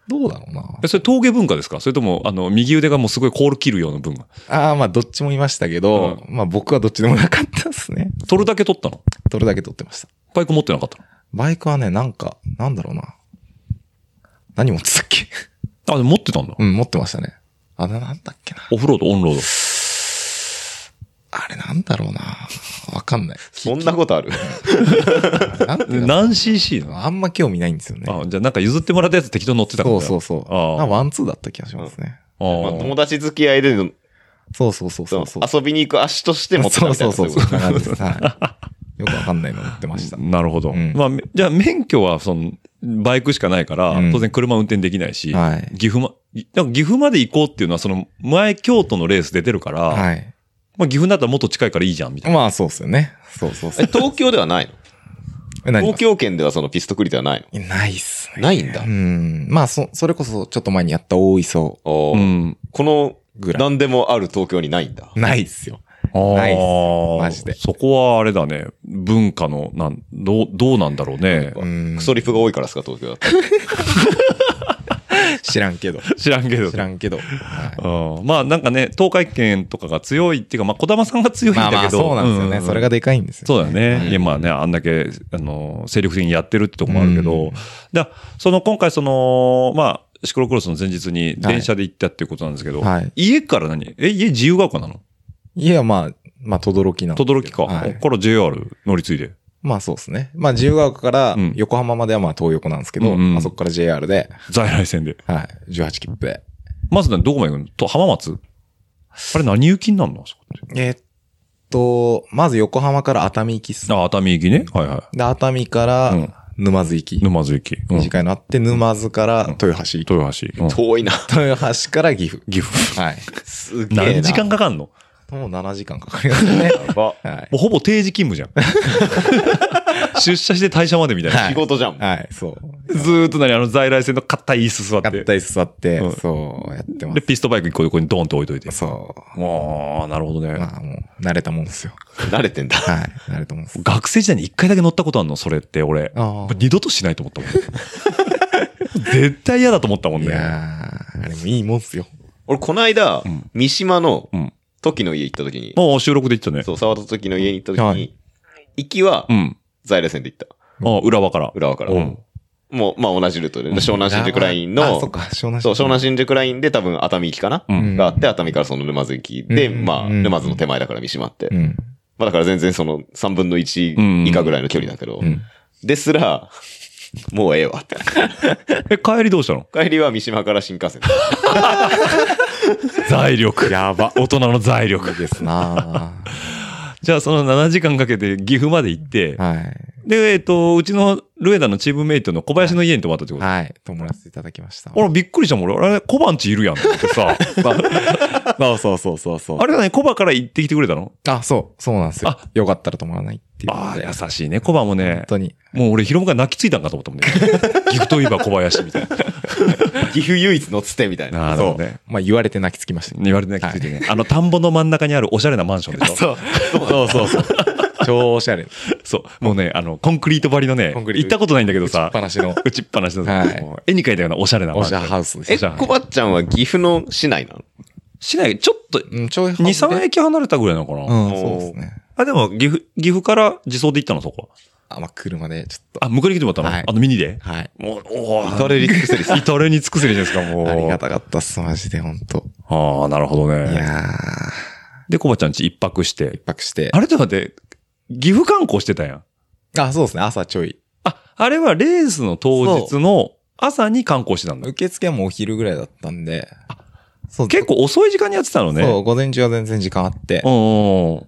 どうだろうな。えそれ峠文化ですか？それとも、あの、右腕がもうすごいコール切るような文化？ああ、まあどっちもいましたけど、まあ僕はどっちでもなかったですね。取るだけ取ったの？どれだけ取ってました。バイク持ってなかったの？バイクはね、なんか、なんだろうな。何持ってたっけ？あ、でも持ってたんだ。うん、持ってましたね。あ、な、なんだっけな。オフロード、オンロード。あれなんだろうな。わかんない。(laughs) そんなことある？(laughs) 何 cc なの？あんま興味ないんですよね。あ、じゃあなんか譲ってもらったやつ適当に乗ってたからそうそうそう。あワンツーだった気がしますね。あまあー友達付き合いでの、そうそうそうそうそう。遊びに行く足として持ってたそうみたいな。そうそう。よくわかんないの乗ってました。なるほど。うんまあ、めじゃあ免許は、その、バイクしかないから、うん当然車運転できないし、はい岐阜ま、岐阜まで行こうっていうのは、その、前京都のレース出てるから、はい。まあ岐阜だったらもっと近いからいいじゃん、みたいな。まあそうっすよね。そうそうそえ、う。東京ではないの？東京圏ではそのピストクリテはないの？えないっすね。ないんだうん。まあそ、それこそちょっと前にやった大磯おーうん。この、ぐらい。何でもある東京にないんだ。ないっすよ。ないっすマジでそこはあれだね。文化の、なん、どう、どうなんだろうね。うんクソリプが多いからですか、東京だと。(laughs) (laughs) 知らんけど。知らんけど。知らんけど。まあなんかね、東海圏とかが強いっていうか、まあ小玉さんが強いんだけど。まあまあそうなんですよね。んそれがでかいんですよ。そうだよね。いや、まあね、あんだけ、あの、精力的にやってるってとこもあるけど、うんだその、今回その、まあ、シクロクロスの前日に電車で行ったっていうことなんですけど、はい家から何？え、家自由が丘なの？いや、まあ、まあ、とどろきなの。とどろきか。はいから JR 乗り継いで。まあそうですね。まあ自由が丘からうん横浜まではまあ東横なんですけど、うんうんまあそこから JR で、在来線で。はい、18切符で。まずね、どこまで行くの？と、浜松？あれ何行きになるの？あそこってえーっと、まず横浜から熱海行きっす。あ、熱海行きね。はいはで、熱海かうんら沼津行い。き。沼津行き。うん短いのあって、沼津から豊橋行き。豊橋。うん遠いな。豊橋から岐阜。岐阜。はい。すげえな。何時間かかんの？もう7時間かかりますね。やば。はい。もうほぼ定時勤務じゃん。出社して退社までみたいな。はい仕事じゃん。はい、そう。ずーっと何あの在来線の硬い椅子座って。買ったり座ってうん、そう、やってまで、ピストバイク一個横にドーンと置いといて。そああ、なるほどねう。。まあもう、慣れたもんですよ。慣れてんだ。はい、慣れたもんです。学生時代に一回だけ乗ったことあるのそれって俺。あ二度としないと思ったもん。(laughs) 絶対嫌だと思ったもんね。いやー、あれもいいもんっすよ。俺、この間ん、三島のうん。時の家行った時に、もう収録で言ったね。そう、沢田時の家に行った時にはい、行きはうん。在来線で行った。あ浦和から。浦和から。うんもう、まあ同じルートで、湘南新宿ラインあ、のそっ、か、湘南そう、湘南新宿ラインで多分熱海行きかなうんがあって、熱海からその沼津行きで、うんまあ、うん沼津の手前だから三島って。うん。まあだから全然その3分の1以下ぐらいの距離だけどう、ん。ですら、もうええわって。(laughs) え、帰りどうしたの？帰りは三島から新幹線。(laughs) 財力。やば。大人の財力。ですなじゃあその7時間かけて岐阜まで行って、はい。で、えっと、うちのルエダのチームメイトの小林の家に泊まったってことはい。泊まらせていただきました。俺びっくりしたもん。俺、あれ、小判地いるやんってさ。(laughs) そうそうそうそうそう。あれだね、小判から行ってきてくれたの？あ、そう、そうなんですよあ。よかったら泊まらないっていうああ。優しいね。小判もね本、当に。もう俺、ヒロムが泣きついたんかと思ったもんね。岐阜といえば小林みたいな。(laughs) 岐阜唯一のつてみたいな。そうなるほどね。。まあ言われて泣きつきました。言われて泣きついてね。あの、田んぼの真ん中にあるおしゃれなマンションでしょ？そう。そうそうそう。超おしゃれ。そう。もうね、あの、コンクリート張りのね、行ったことないんだけどさ、話の打ちっぱなしの、はい絵に描いたようなおしゃれなおしゃハウスです。え、じゃあコバちゃんは岐阜の市内なの？市内、ちょっと、うん、ちょい2、3駅離れたぐらいなのかな。うん、そうですね。あ、でも、岐阜、岐阜から自走で行ったの、そこは？あ、まあ車でちょっと。あ、向こうに来てもらったの、はいあのミニで？はい。もう、おー至れり尽くせりさ (laughs) 至れに尽くせりじゃないですか、もう。ありがたかったっす、マジで、ほんと。ああ、なるほどいね。やで、コバちゃんち一泊しー、一て。泊して。あれちょっと待って、岐阜観光してたやん。あ、そうですね、朝ちょい。あ、あれはレースの当日の朝に観光してたんだ。受付はもうお昼ぐらいだったんで。そう結構遅い時間にやってたのね。そう、午前中は全然時間あってう、ん。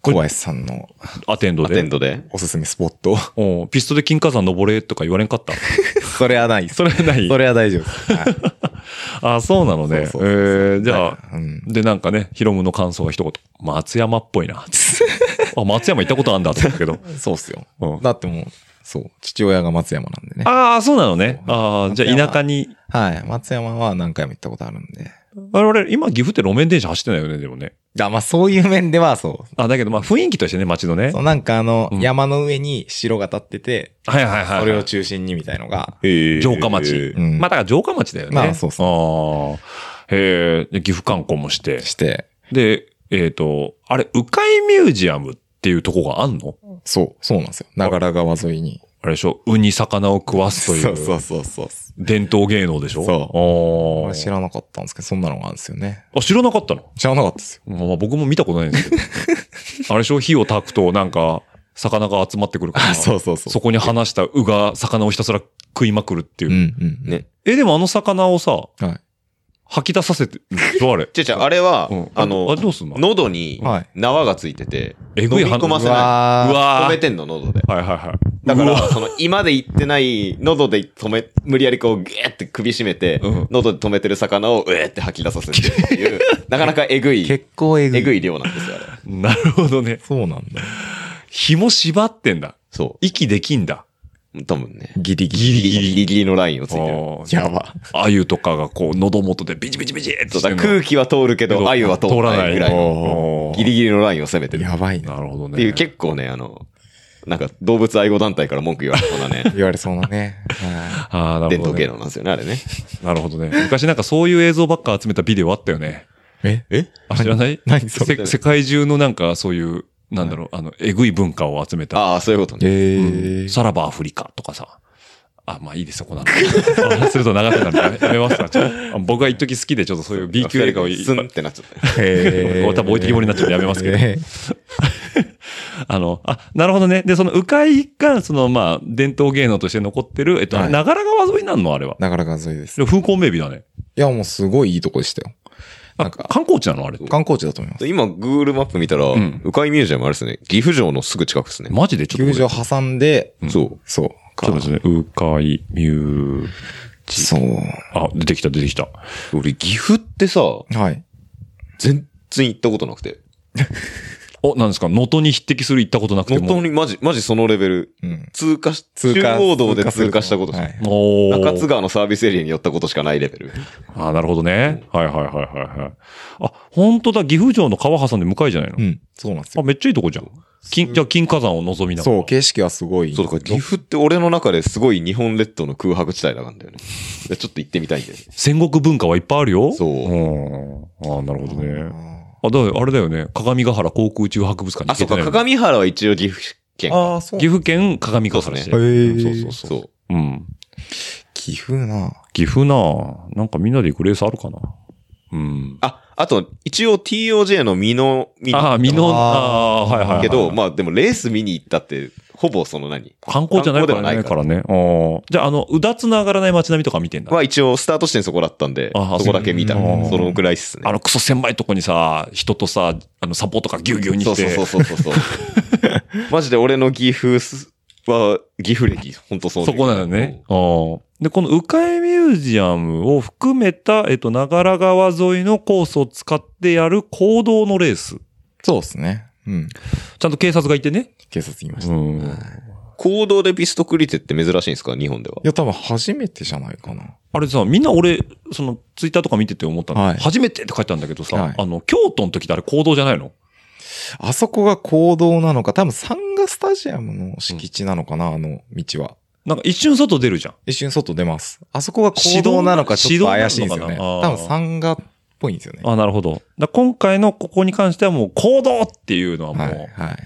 小林さんのアテンドで？アテンドで。おすすめスポットを。うんピストで金華山登れとか言われんかった？(laughs) それはない。それはない。それは大丈夫です。はい (laughs) あ、そうなのね。そうそうそうそうえー、じゃあ、うん。で、なんかね、ヒロムの感想が一言。松山っぽいな。あ、松山行ったことあんだって言ったけど。(laughs) そうっすようん。だってもう、そう、父親が松山なんでね。ああ、そうなのね。ああ、じゃあ田舎に。はい。松山は何回も行ったことあるんで。我々、今岐阜って路面電車走ってないよね、でもね。あ、まあそういう面ではそう。あ、だけどまあ雰囲気としてね、街のね。そう、なんかあの、うん山の上に城が立ってて、はいはいはい。それを中心にみたいのが、城下町。うんまあだから城下町だよね。まあそうそああ。へえ、で岐阜観光もして。して、で、えっ、と、あれ、鵜飼ミュージアムっていうとこがあんの？そう、そうなんですよ。長良川沿いに。あれでしょ？ウに魚を食わすという。そうそうそうそう。伝統芸能でしょ？そう知らなかったんですけど、そんなのがあるんですよね。あ。知らなかったの？知らなかったですよ。まあ僕も見たことないんですけど。(laughs) あれでしょ？火を焚くとなんか、魚が集まってくるから。あそうそうそうそこに放した鵜が魚をひたすら食いまくるっていう。うんうん。ね。え、でもあの魚をさ、はい。吐き出させてるでしょあれ。(laughs) 違う違う、あれはうん、あのあれどうすんの、喉にはい縄がついてて、飲みえぐい反う込ませなわうわい。ー止めてんの、喉で。はいはいはい。だから、その、今で言ってない、喉で止め、無理やりこう、ギューって首絞めてうん、喉で止めてる魚を、うえーって吐き出させてるっていう、(laughs) なかなかえぐい、結構えぐい。えぐい量なんですよ、あれ。なるほどね。そうなんだ。紐縛ってんだ。そ息できんだ。う。多分ね。ギリギギリリ。ギリギリギリのラインをついてる。やば。あゆとかがこう、喉元でビチビチビチってして空気は通るけど、鮎は通らないぐらいギリギリのラインを攻めてる。やばいな。なるほどね。っていう結構ね、あの、なんか動物愛護団体から文句言われそうなね、言われそうなね。は (laughs) ああ、なる伝ほど、ね。統芸能なんですよね、あれね。なるほどね。昔なんかそういう映像ばっか集めたビデオあったよね。い。え？えあ、知らない？何それ？せ世界中のなんかそういう、なんだろう、あの、えぐい文化を集めた。ああ、そういうことね。えーさらばアフリカとかさ。あ、まあいいですよ、この話。話 (laughs) すると長くなるやめやめますか。ちょっとあ僕が一時好きでちょっとそういう B 級映画をいスンってなっちゃったよ。へー多分置いてきぼりになっちゃうんでやめますけど。え (laughs) あの、あ、なるほどね。で、その、鵜飼が、その、まあ、伝統芸能として残ってる、えっと、はい長良川沿いになるの？あれは。なかなか沿いです。で風光明媚だね。いや、もうすごいいいとこでしたよ。なんか、観光地なの？あれ。観光地だと思います。今、Google マップ見たら、ん鵜飼ミュージアムあれですね、岐阜城のすぐ近くですね。マジでちょっと球これ。場挟んで、そう。そう。ちょっとですね。鵜飼ミュージそう。あ、出てきた、出てきた。俺、岐阜ってさ、はい。全然行ったことなくて。(laughs) お、なんですか？能登に匹敵する行ったことなくて本も。当にマジ、マジそのレベル。うん。通過し、通過中央道で通過したことしかはいおー中津川のサービスエリアに寄ったことしかないレベル。あなるほどね。はいはいはいはいはい。あ、本当だ、岐阜城の川挟んで向かいじゃないの、うん。そうなんですあ、よ。めっちゃいいとこじゃん。金、じゃあ金火山を望みながら。そう、景色はすごい。そう、だから岐阜って俺の中ですごい日本列島の空白地帯だからんだよね。でちょっと行ってみたいんだよね。戦国文化はいっぱいあるよ。そううん。あなるほどね。あ、だあれだよね。鏡ヶ原航空宇宙博物館にあ、そうてないの鏡原は一応岐阜県。ああ、そう。岐阜県鏡ヶ原市。そうへーそうそうそう。そう。うん。岐阜な岐阜なぁなんかみんなで行くレースあるかなうん。あ、あと、一応 TOJ の美濃見に行ったああ、美濃、あーあはいはいはい。けど、まあでもレース見に行ったって、ほぼその何？観光じゃないからね。観光ではないからね。じゃあ、あの、うだつの上がらない街並みとか見てんだ。まあ一応スタート地点そこだったんで、ああそこだけ見た。そのくらいっすね。あの、クソ狭いとこにさ、人とさ、あの、サポートがギュウギュウにして。そうそうそうそうそう。(laughs) マジで俺の岐阜は、岐阜歴、ほんとそうそこなのね。うんで、この鵜飼ミュージアムを含めた、えっと、長良川沿いのコースを使ってやる行動のレース。そうですね。うん。ちゃんと警察がいてね。警察言いました。いうん。行動でピストクリテって珍しいんですか？日本では。や、多分初めてじゃないかな。あれさ、みんな俺、その、ツイッターとか見てて思ったの。はい初めてって書いてあるんだけどさ、はいあの、京都の時ってあれ行動じゃないの？あそこが行動なのか、多分サンガスタジアムの敷地なのかな、あの道は。なんか一瞬外出るじゃん。一瞬外出ます。あそこが行動なのかちょっと怪しいんですよね。多分サンガっぽいんですよね。あ、なるほど。だ今回のここに関してはもう行動っていうのはもう、はい、はい。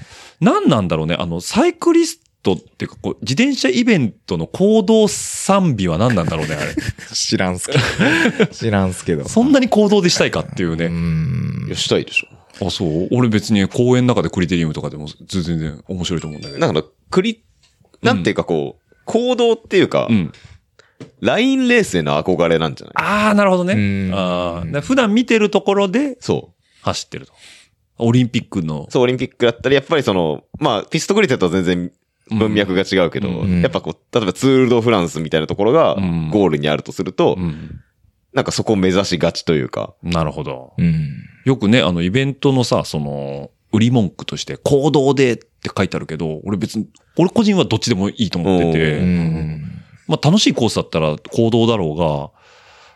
何なんだろうね？あの、サイクリストっていうか、こう、自転車イベントの行動賛美は何なんだろうね、あれ。(laughs) 知らんすけど。(laughs) 知らんすけど。そんなに行動でしたいかっていううーね。んいや、。したいでしょ。あ、そう？俺別に公園の中でクリテリウムとかでも全然面白いと思うんだけど。なんか、クリ、なんていうかこう、行動っていうかう、ん。ラインレースへの憧れなんじゃない？ああ、なるほどね。うんあ普段見てるところでそ走ってると。オリンピックのう。。そう、オリンピックだったり、やっぱりその、まあ、ピストクリテとは全然文脈が違うけど、うんやっぱこう、例えばツールドフランスみたいなところがうんゴールにあるとすると、うん。なんかそこを目指しがちというか、なるほど。うん。よくね、あの、イベントのさ、その、売り文句として、行動でって書いてあるけど、俺別に、俺個人はどっちでもいいと思ってて、うん。まあ楽しいコースだったら行動だろうが、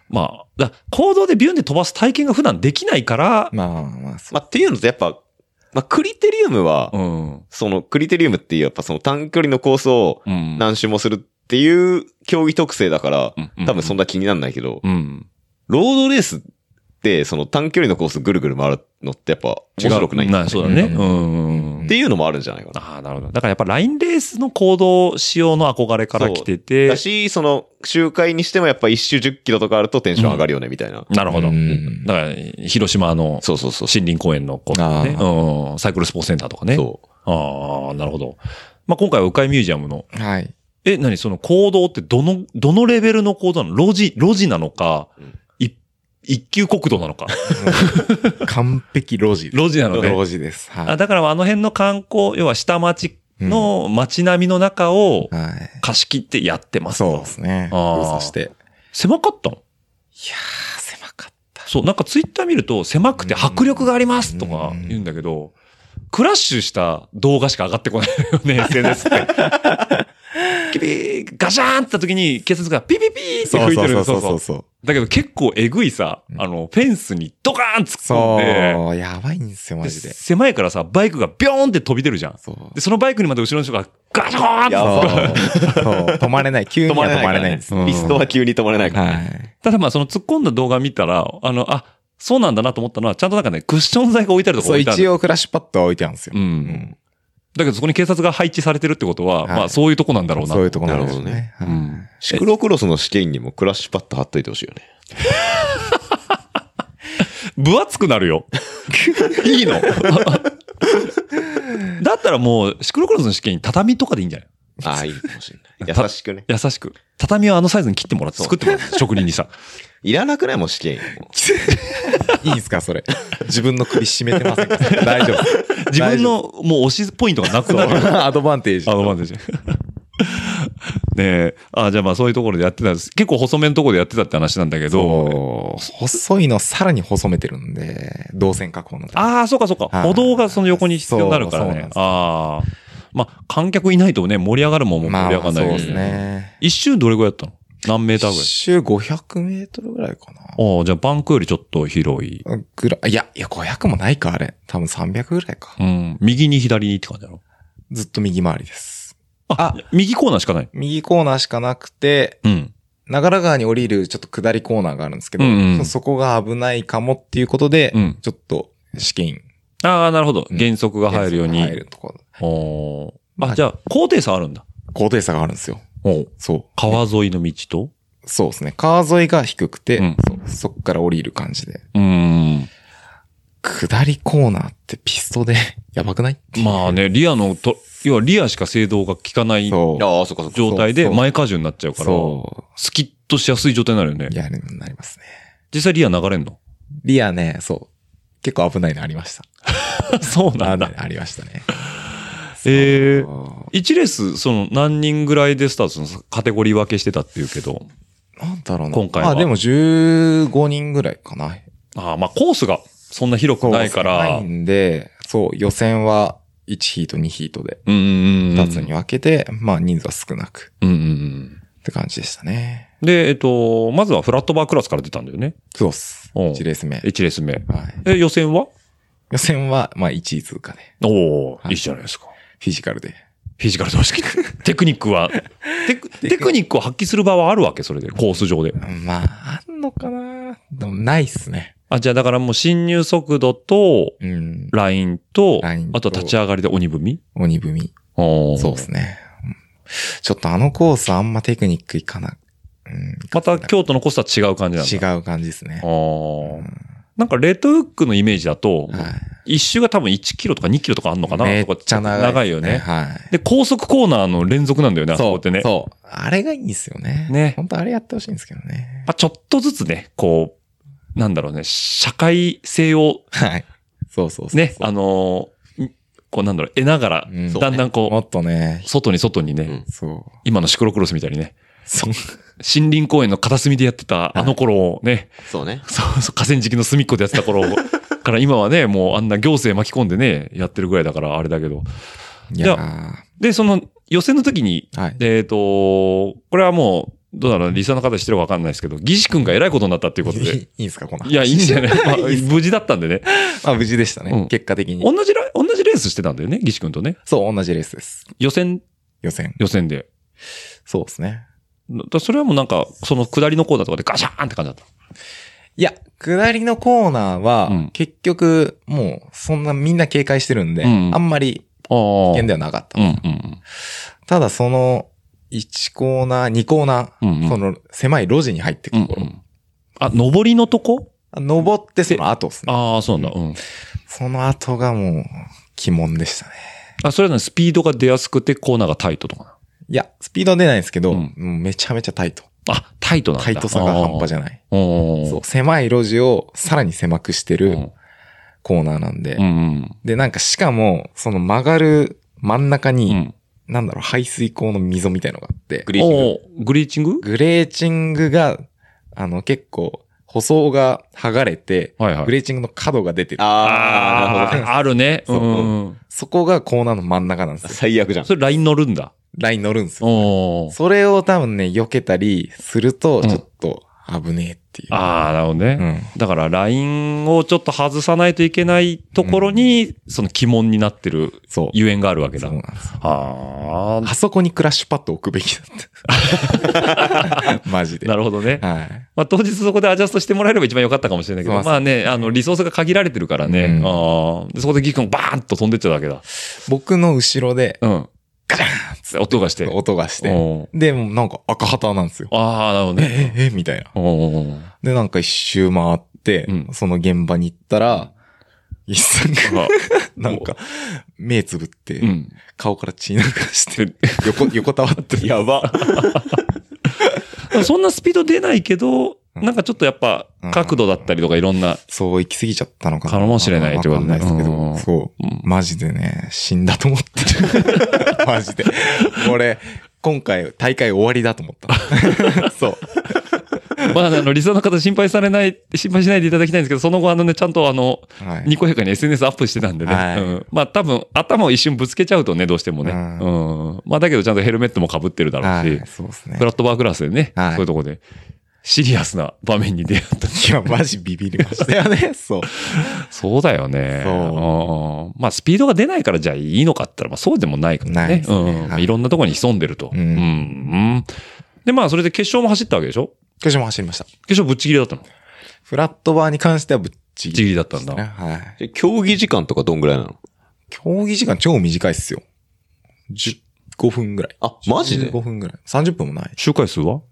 まあ、だ行動でビュンで飛ばす体験が普段できないから、まあまあ、そう。まあ、っていうのとやっぱ、まあ、クリテリウムは、うん。そのクリテリウムっていうやっぱその短距離のコースをうん。何周もするっていう競技特性だからうんうん、多分そんな気になんないけど、うん。ロードレースってその短距離のコースぐるぐる回るのってやっぱ面白くないんだよねそうだね。うん。っていうのもあるんじゃないかな。ああ、なるほど。だからやっぱラインレースの行動仕様の憧れから来ててだ、し、その周回にしてもやっぱ一周10キロとかあるとテンション上がるよねみたいな。なるほど。うんだから、広島のそうそうそう。森林公園のコースね。うん。サイクルスポーツセンターとかね。そう。ああ、なるほど。まあ、今回は鵜飼ミュージアムの、はい。え、何その行動ってどの、どのレベルの行動なの？路地、路地なのか、い一級国土なのか？完璧路地。路地なのね。路地です。はあだからあの辺の観光、要は下町の街並みの中をい。はい。貸し切ってやってますと。そうですね。あー封鎖して。いや狭かったの？ー、狭かった。そう、なんかツイッター見ると狭くて迫力がありますとか言うんだけど、クラッシュした動画しか上がってこないよね、(laughs) SNS って。キビー、ガシャーンってった時に警察がピピピーってそう吹いてるそうそうそうそうそう。だけど結構えぐいさ、あの、フェンスにドカーン突っ込んで、そう、やばいんですよ、マでジで。狭いからさ、バイクがビョーンって飛び出るじゃん。そう。で、そのバイクにまで後ろの人がガシャーンって止まれない。急には止まれないんです。ピストは急に止まれないからね。はい。ただまあその突っ込んだ動画見たら、あの、あ、そうなんだなと思ったのは、ちゃんとなんかね、クッション材が置いてあるとこそう、置いてある。一応クラッシュパッドは置いてあるんですよ。うん。うんだけどそこに警察が配置されてるってことは、はいまあそういうとこなんだろうな。そういうとこなんですなるほどね。はいうん。シクロクロスの試験にもクラッシュパッド貼っといてほしいよね。(laughs) 分厚くなるよ。(laughs) いいのだったらもう、シクロクロスの試験に畳とかでいいんじゃない？ああ、いいかもしれない。優しくね。優しく。畳をあのサイズに切ってもらって、作ってもらって、職人にさ。いらなくない？もん、試験。(laughs) いいんすか、それ？自分の首絞めてませんか？(laughs) 大丈夫？自分のもう押しポイントがなくなる。(laughs) アドバンテージ。アドバンテージ。ねえ。あ、じゃあまあそういうところでやってたんです。結構細めのところでやってたって話なんだけど。細いのさらに細めてるんで、動線確保のああ、そうかそうか。はい歩道がその横に必要になるからねああ。まあ、観客いないとね、盛り上がるもんも盛り上がらないよそうですね。一周どれぐらいやったの？何メーターぐらい？一周500メートルぐらいかな。ああ、じゃあバンクよりちょっと広い。ぐらい、いや、いや、500もないか、あれ。多分300ぐらいか。うん。右に左にって感じだろ？ずっと右回りです。あ、右コーナーしかない。右コーナーしかなくて、うん。長良川に降りるちょっと下りコーナーがあるんですけど、うんうんそこが危ないかもっていうことで、うんちょっと試験ああ、なるほど。減速が入るように。入るところ。おまあじゃあ、高低差あるんだ。高低差があるんですよ。おうそう。川沿いの道と？そうですね。川沿いが低くて、うんそっから降りる感じで。うーん。下りコーナーってピストで (laughs) やばくない？まあね、リアのと、要はリアしか制動が効かないそう。ああ、そっかそっか。状態で前荷重になっちゃうから、そスキッとしやすい状態になるよねう。。やるようになりますね。実際リア流れんの？リアね、そう。結構危ないのありました。(laughs) そうなんだ。あありましたね。ええそう一レース、その何人ぐらいでスタートするの？カテゴリー分けしてたっていうけど。なんだろうな。今回はあ、でも15人ぐらいかな。ああ、まあコースがそんな広くないから。ないんで、そう、予選は1ヒート、2ヒートでうんうんうん。2つに分けて、まあ人数は少なくうんうんうん。って感じでしたね。で、えっと、まずはフラットバークラスから出たんだよね。そうっす。おう1レース目。1レース目。はい。え、予選は？予選は、まあ1位通過で、おお、はいいいじゃないですか。フィジカルで。フィジカル常識。テクニックは、(laughs) テクテクニックを発揮する場はあるわけ、それで、コース上で。まあ、あんのかなでもないっすね。あ、じゃあだからもう侵入速度と、うん。ラインと、ラインとあと立ち上がりで鬼踏み？鬼踏み。そうですね。うんちょっとあのコースあんまテクニックいかな。うん。また京都のコースとは違う感じなんだ。違う感じですね。あーなんかレッドフックのイメージだと、はい。一周が多分1キロとか2キロとかあんのかな？めっちゃ長い、長いよね。はい。で、高速コーナーの連続なんだよね、あそこってね。そう。あれがいいんですよね。ね本当あれやってほしいんですけどね。まあ、ちょっとずつね、こう、なんだろうね、社会性をはい。そうそうそう。ね、あのこうなんだろう、得ながら、うんだんだんこもっとねう、、外に外にね、うんそう。今のシクロクロスみたいにね、そう。森林公園の片隅でやってたあの頃をね、そうね。そうそう、河川敷の隅っこでやってた頃 (laughs) から今はね、もうあんな行政巻き込んでね、やってるぐらいだからあれだけど。いやーで、その予選の時に、はい。えっ、と、これはもう、どうだろう、リサの方知ってるかわかんないですけど、義士君が偉いことになったっていうことで。(laughs) いいんすか、この話いや、いいんじゃない、(laughs) まあ、無事だったんでね。まあ無事でしたね。うん結果的に。同じラ、同じレースしてたんだよね、義士君とね。そう、同じレースです。予選、予選。予選で。そうですね。だそれはもうなんか、その下りのコーナーとかでガシャーンって感じだった。いや、下りのコーナーは、うん結局、もう、そんなみんな警戒してるんで、うんあんまり。危険ではなかった。うんうんただ、その、1コーナー、2コーナー、うんうんその狭い路地に入ってくうん。うところ。んうん。あ、上りのとこ？登ってその後ですね。ああ、そうなんだ。うん。その後がもう、鬼門でしたね。あ、それはね、スピードが出やすくてコーナーがタイトとかいや、スピードは出ないんですけど、うんもうめちゃめちゃタイト。な。あ、タイトなんだ。タイトさが半端じゃゃない。んそう、狭い路地をさらに狭くしてるうんコーナーなんで。うんうん。で、なんかしかも、その曲がる真ん中に、うん。なんだろう、排水口の溝みたいのがあって、グリーチング？おーグリーチング？グレーチングが、あの、結構、舗装が剥がれて、はいはいグレーチングの角が出てる。あー、なるほどね。あるね。うそうんうん。そこがコーナーの真ん中なんですよ。最悪じゃん。それライン乗るんだ。ライン乗るんですよ。それを多分ね、避けたりすると、うんちょっと危ねえっていう。ああ、なるほどね。うん。だから、ラインをちょっと外さないといけないところに、その鬼門になってるそう。ゆえんがあるわけだ。そうなんですよ。はあそこにクラッシュパッド置くべきだった。(laughs) マジで。あ。なるほどね。はい。まあ、当日そこでアジャストしてもらえれば一番良かったかもしれないけど、まあね、あの、リソースが限られてるからね。うんああでそこでギクンバーンと飛んでっちゃうわけだ。僕の後ろで、うん。ガーンつ音がして。音がして。おで、もうなんか赤旗なんですよ。ああ、なるほどね。え、え、え、みたいな。で、なんか一周回って、うんその現場に行ったら、一さんが、あ (laughs) なんか、目つぶって、うん。顔から血流して、横、横たわってる。やば。(laughs) そんなスピード出ないけど、なんかちょっとやっぱ角度だったりとかいろんな、そう、行き過ぎちゃったのかな。かもしれないってことですけうんど、そううん。マジでね、死んだと思ってる。(laughs) マジで。俺、今回大会終わりだと思った。(laughs) そう。まあ、あの、理想の方心配されない、心配しないでいただきたいんですけど、その後あのね、ちゃんとあの、はい。ニコヘカに SNS アップしてたんでね。はいうん、まあ多分、頭を一瞬ぶつけちゃうとね、どうしてもね。ううん。まあだけどちゃんとヘルメットも被ってるだろうし、はい、そうですねフ。ラットバークラスでね、はいそういうとこで、シリアスな場面に出会った。いや、マジビビりましたよね。(laughs) そう。そうだよね。そううんまあスピードが出ないからじゃあいいのかって言ったら、まあそうでもないからね。ないですねうんはいいろんなところに潜んでると。うんうんで、まあそれで決勝も走ったわけでしょ？決勝も走りました。決勝ぶっちぎりだったの？フラットバーに関してはぶっちぎり。りだったんだ。はい。で競技時間とかどんぐらいなの競技時間超短いっすよ。15分ぐらい。あ、マジで ?15 分ぐらい。30分もない。周回数は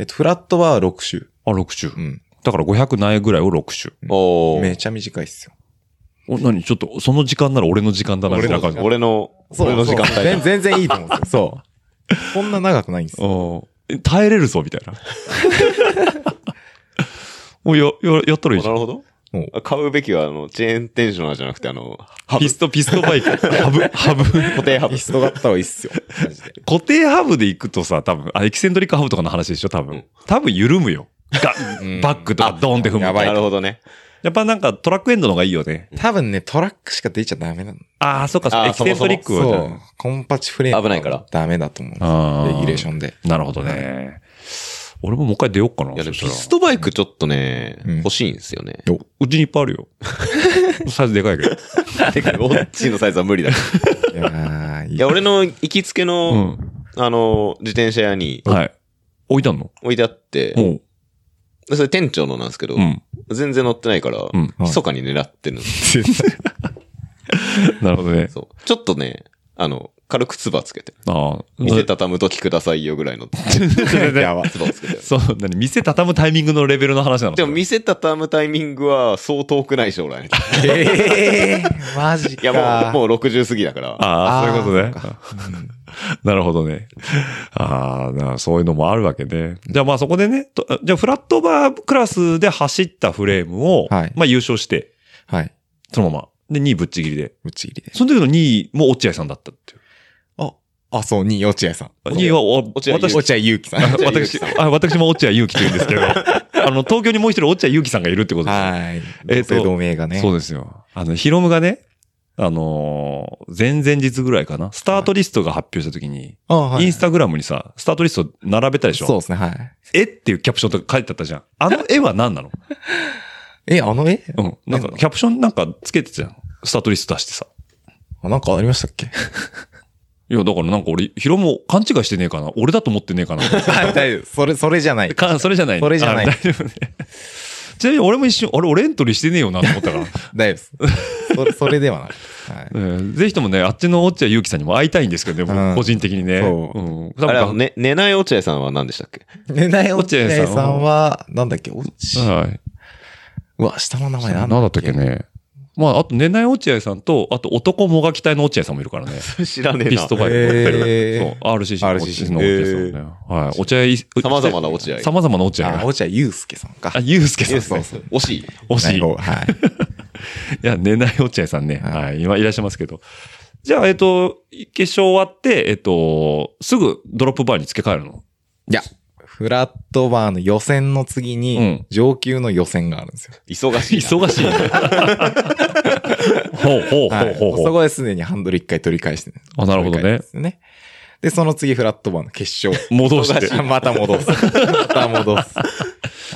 えっと、フラットは6周。あ、6周。うん。だから500ないぐらいを6周。おーめちゃ短いっすよ。お、何？ちょっと、その時間なら俺の時間だな、みたいな感じ。俺の、俺の時間帯だそう全全然いいと思うんですよ。そう。(laughs) そんな長くないんですよ。うん耐えれるぞ、みたいな。(laughs) もうや、や、やったらいいじゃん。なるほど。買うべきは、あの、チェーンテンショナーじゃなくて、あの、ハブピスト、ピストバイク。(laughs) ハブ、ハブ。固定ハブピ。ストがあった方がいいっすよ。固定ハブで行くとさ、多分、あ、エキセントリックハブとかの話でしょ、多分。多分緩むよ。がうんバックとかドーンって踏むと。やばいなるほどね。やっぱなんかトラックエンドの方がいいよね。多分ね、トラックしか出ちゃダメなの。ああ、そっか、エキセントリックをじゃあそう。コンパチフレーム。危ないから。ダメだと思うんですあーよ。レギュレーションで。なるほどね。俺ももう一回出ようかな。いや、でもピストバイクちょっとね、うん欲しいんですよね。うちにいっぱいあるよ。(laughs) サイズでかいけど。(laughs) てか、オッチーのサイズは無理だ。い (laughs) いやーいいや、俺の行きつけうの、ん。あの、自転車屋にはい。置いたの？置いてあって、おう。でそれ店長のなんですけど、うん。全然乗ってないから、うん。密かに狙ってるの。なるほどね。そう。ちょっとね、あの、軽く唾つけて。ああ。店畳むときくださいよぐらいのやば。つけて。そう、何？店畳むタイミングのレベルの話なの？でも店畳むタイミングはそう遠くない将来。ええー、マジか。いや、もう、もう60過ぎだから。ああ、そういうことね。なるほどね。ああ、なそういうのもあるわけね。じゃあまあそこでね、とじゃあフラットバークラスで走ったフレームを、はいまあ優勝して、はい。そのまま。で、2位ぶっちぎりで。ぶっちぎりで。その時の2位も落合さんだったっていう。あ、あ、そう、2位、落合さん。2位はお、落合私、落合祐樹さん。落合祐私樹さん、あ私も落合祐樹と言うんですけど、(laughs) あの、東京にもう一人落合祐樹さんがいるってことですよ。はい。えーと同姓同名がね。そうですよ。あの、ヒロムがね、あのー前々日ぐらいかな、スタートリストが発表した時に、あはい。インスタグラムにさ、スタートリスト並べたでしょそうですね、はい。絵っていうキャプションとか書いてあったじゃん。あの絵は何なの？(laughs) え、あの絵？うん。なんか、キャプションなんかつけてたじゃん。スタートリスト出してさ。あ、なんかありましたっけ？いや、だからなんか俺、ヒロム勘違いしてねえかな俺だと思ってねえかな (laughs) はい、大丈夫。それ、それじゃない。かそれじゃないそれじゃないあ大丈夫ね。ちなみに俺も一瞬、あれ、俺エントリーしてねえよなと思ったから。(laughs) 大丈夫です。それ、それではない。はい。うんぜひともね、あっちの落合祐樹さんにも会いたいんですけどね、うん僕個人的にね。そううん。多分ね、寝ない落合さんは何でしたっけ？ねない落落合さん合さんは、なんだっけ、落ち、はい。うわ、下の名前な何んだだったっけね。まあ、あと、寝ない落合さんと、あと、男もがき隊の落合さんもいるからね。(laughs) 知らねえな。ピストバイク乗ってる。そう、RCC の落合さんね。はい。落合、様々な落合様々な落合。落合祐介さんか。あ、ゆうすけさん。そうそう。惜しい。惜しい。いないい。(laughs) や、寝ない落合さんね。はいはい。今いらっしゃいますけど。じゃあ、えっと、決勝終わって、えっと、すぐドロップバーに付け替えるの？いや、フラットバーの予選の次うんに、上級の予選があるんですよ。忙しいな。忙しいね。(laughs) ほうほうほはい。うほうほう。そこですでにハンドル一回取り返してるあなるほどねですね。で、その次フラットバーの決勝。戻して。(laughs) また戻す。また戻す。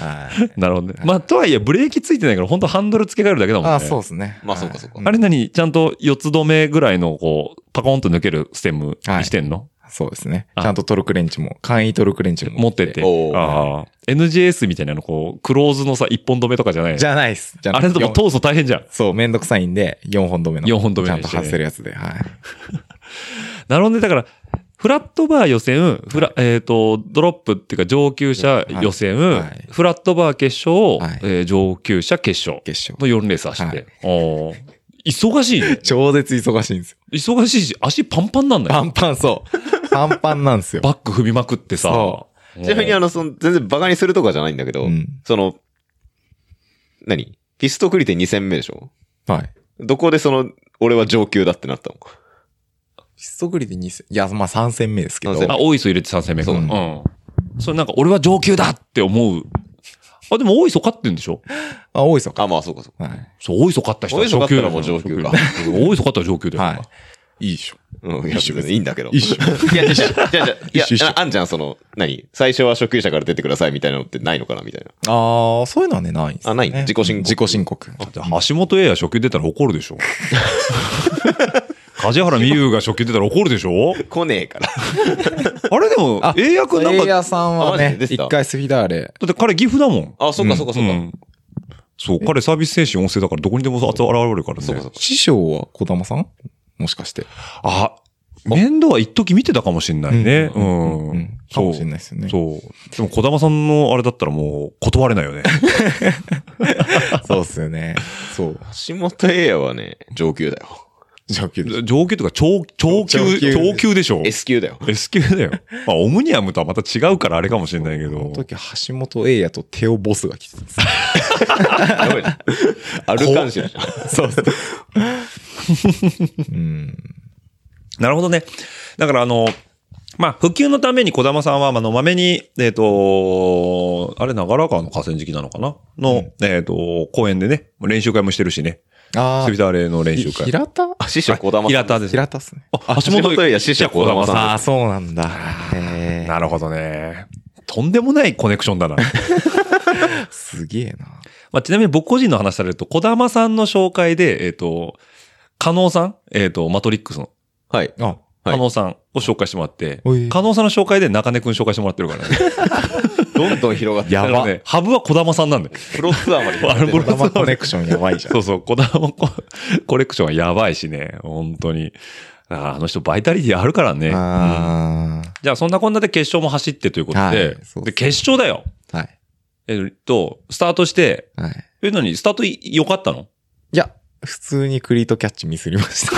はい。なるほどね。まあ、とはいえ、ブレーキついてないから、本当ハンドル付け替えるだけだもんね。あ、そうですね。まあそうかそうかはいあれ何ちゃんと四つ止めぐらいの、こう、パコンと抜けるステムにしてんの、そうですね。あちゃんとトルクレンチも、簡易トルクレンチも持ってて。ああ。NJS みたいなの、こう、クローズのさ、一本止めとかじゃないじゃないっす。じゃあれとか通すの大変じゃん。そう、めんどくさいんで、4本止めの。四本止めちゃんとにしてね外せるやつで。はい。(laughs) なるほどね。だから、フラットバー予選、フラ、えっ、と、ドロップっていうか上級者予選、はいはいフラットバー決勝、はいえー上級者決勝決勝。の4レース走って。はいおー忙しいね。(laughs) 超絶忙しいんですよ。忙しいし、足パンパンなんだよ。パンパン、そう。パンパンなんですよ。(laughs) バック踏みまくってさ。そちなみにあの、その、全然バカにするとかじゃないんだけど、うんその、何？ピストクリテ2戦目でしょ？はい。どこでその、俺は上級だってなったのピストグリで2戦、いや、まあ3戦目ですけど。あ、大磯入れて3戦目か。そううん。それなんか、俺は上級だって思う。あ、でも大磯勝ってんでしょ？あ、多いですよ。あ、まあそうかそうか。はい。そう、大磯勝った人は大磯勝ったらもう上級か大磯勝ったら上級だよ。はい。いいでしょ。うん、いや、別にいいんだけど。いいっしょ。いや、じゃあじゃあじゃあいや一緒一緒あ、あんじゃん、その、何最初は初級者から出てくださいみたいなのってないのかなみたいな。ああ、そういうのはね、ないんですよねあない自己申告自己申告。橋本英也初級出たら怒るでしょ。梶原美優が初級出たら怒るでしょ来ねえから。あれでも、英也くんなんか、さんはね、一回スフィダーレ。って彼岐阜だもん。あ、そっかそっかそっか。うんそう、彼サービス精神旺盛だからどこにでも現れるからね。そうかそうか。師匠は小玉さん？もしかして。あ、面倒は一時見てたかもしんないね。ううんん。うんかもしれないですよね。そう。でも、小玉さんのあれだったらもう断れないよね。(laughs) そうっすよね。そう。橋本英也はね、上級だよ。上 (laughs) 級。上級とか超、超級、上級超級でしょ？S 級だよ。S 級だよ。(laughs) まあ、オムニアムとはまた違うからあれかもしれないけど。この時、橋本英也とテオボスが来てたんですよ。(laughs) やばいじゃんアルカンシアじゃん。そうそう。うん。なるほどね。だからあの、まあ、普及のために小玉さんは、まあの、まめに、えっ、と、あれ、長良川の河川敷なのかな？の、えっ、と、公園でね、練習会もしてるしね。あスビターレの練習あ、会。平田？あ、師匠小玉さん。平田です。平田っすね。あ、橋本小玉さんああ、そうなんだ。なるほどね。とんでもないコネクションだな。(laughs) すげえな。まあ、ちなみに僕個人の話されると、小玉さんの紹介で、えっ、と、加納さん？えっ、と、マトリックスのはい。あ、はい加納さんを紹介してもらって、加納さんの紹介で中根くん紹介してもらってるからね。(laughs) どんどん広がってやばね、ハブは小玉さんなんだよ。プロツアーまであれ (laughs) プロ小玉コネクションやばいじゃん。そうそう、小玉コ (laughs) コレクションはやばいしね、本当に。ああの人バイタリティあるからね。うんあじゃあそんなこんなで決勝も走ってということで、はいそうで、決勝だよ。あ。はい。えっと、スタートして、はい。え、何？スタートい良かったの？いや、普通にクリートキャッチミスりました。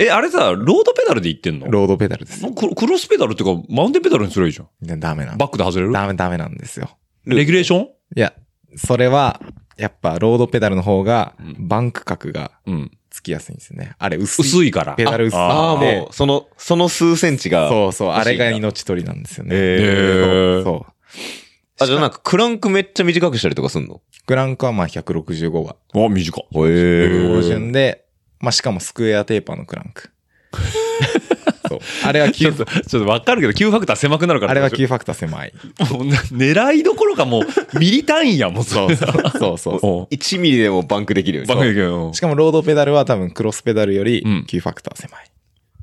え、あれさ、ロードペダルで行ってんの？ロードペダルです。クロクロスペダルっていうか、マウンテンペダルにすればいいじゃん。でダメなんバックで外れる？ダメダメなんですよ。レギュレーション？いや、それは、やっぱロードペダルの方がうん、バンク角がうん。つきやすいんですね。あれ薄い。薄いから。ペダル薄い。ああ、もう、その、その数センチが。そうそう、あれが命取りなんですよね。えーそう。あ、じゃあなんか、クランクめっちゃ短くしたりとかすんの？クランクはまあ165があ、短い。へえ標準で、まあしかもスクエアテーパーのクランク。(laughs) そう。あれは9ちょっと、ちょっとわかるけど、9ファクター狭くなるから。あれは9ファクター狭い。もうな狙いどころかもう、ミリ単位やもん、そうそう。そうそうおう1ミリでもバンクできるように。バカだけど。しかもロードペダルは多分クロスペダルよりうん9ファクター狭い。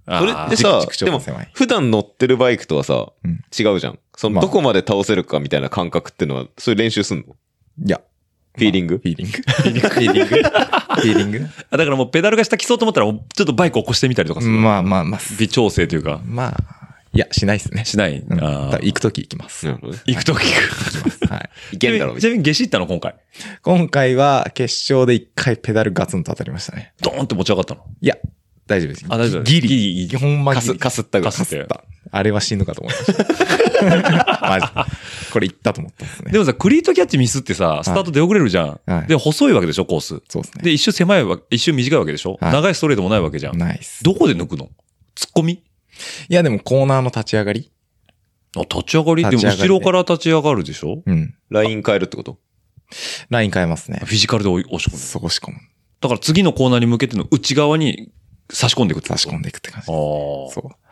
それってさ軸、でも狭い、普段乗ってるバイクとはさうん、違うじゃん。その、まあどこまで倒せるかみたいな感覚っていうのは、そういう練習すんのいや。フィーリングフィーリング。フィーリング。フィーリング。フィーリング。あだからもうペダルが下来そうと思ったら、もうちょっとバイク起こしてみたりとかする。まあまあまあ、微調整というか、まあ、いや、しないですね。しない。うん。あー行くとき行きます。なるほどね。行くときく。はい。いけんだろ、みたいちなみに、下し行ったの今回？今回は決勝で一回ペダルガツンと当たりましたね。ドーンって持ち上がったの？いや、大丈夫です。あ大丈夫ギリ。ギリほんまギリ。かすったぐらい。かすった。あれは死ぬかと思いました。(laughs) マジ。これ行ったと思ったんですね。でもさ、クリートキャッチミスってさ、スタート出遅れるじゃん。はいで、細いわけでしょ、コース。そうですね。で、一周狭いわ、一周短いわけでしょ、はい長いストレートもないわけじゃん。ナイス。どこで抜くの？突っ込み？いや、でもコーナーの立ち上がりあ、立ち上がり？でも後ろから立ち上がるでしょ？うん。ライン変えるってこと？ライン変えますね。フィジカルで押し込む。そこし込む。だから次のコーナーに向けての内側に差し込んでいくって差し込んでいくって感じ。ああ。そう。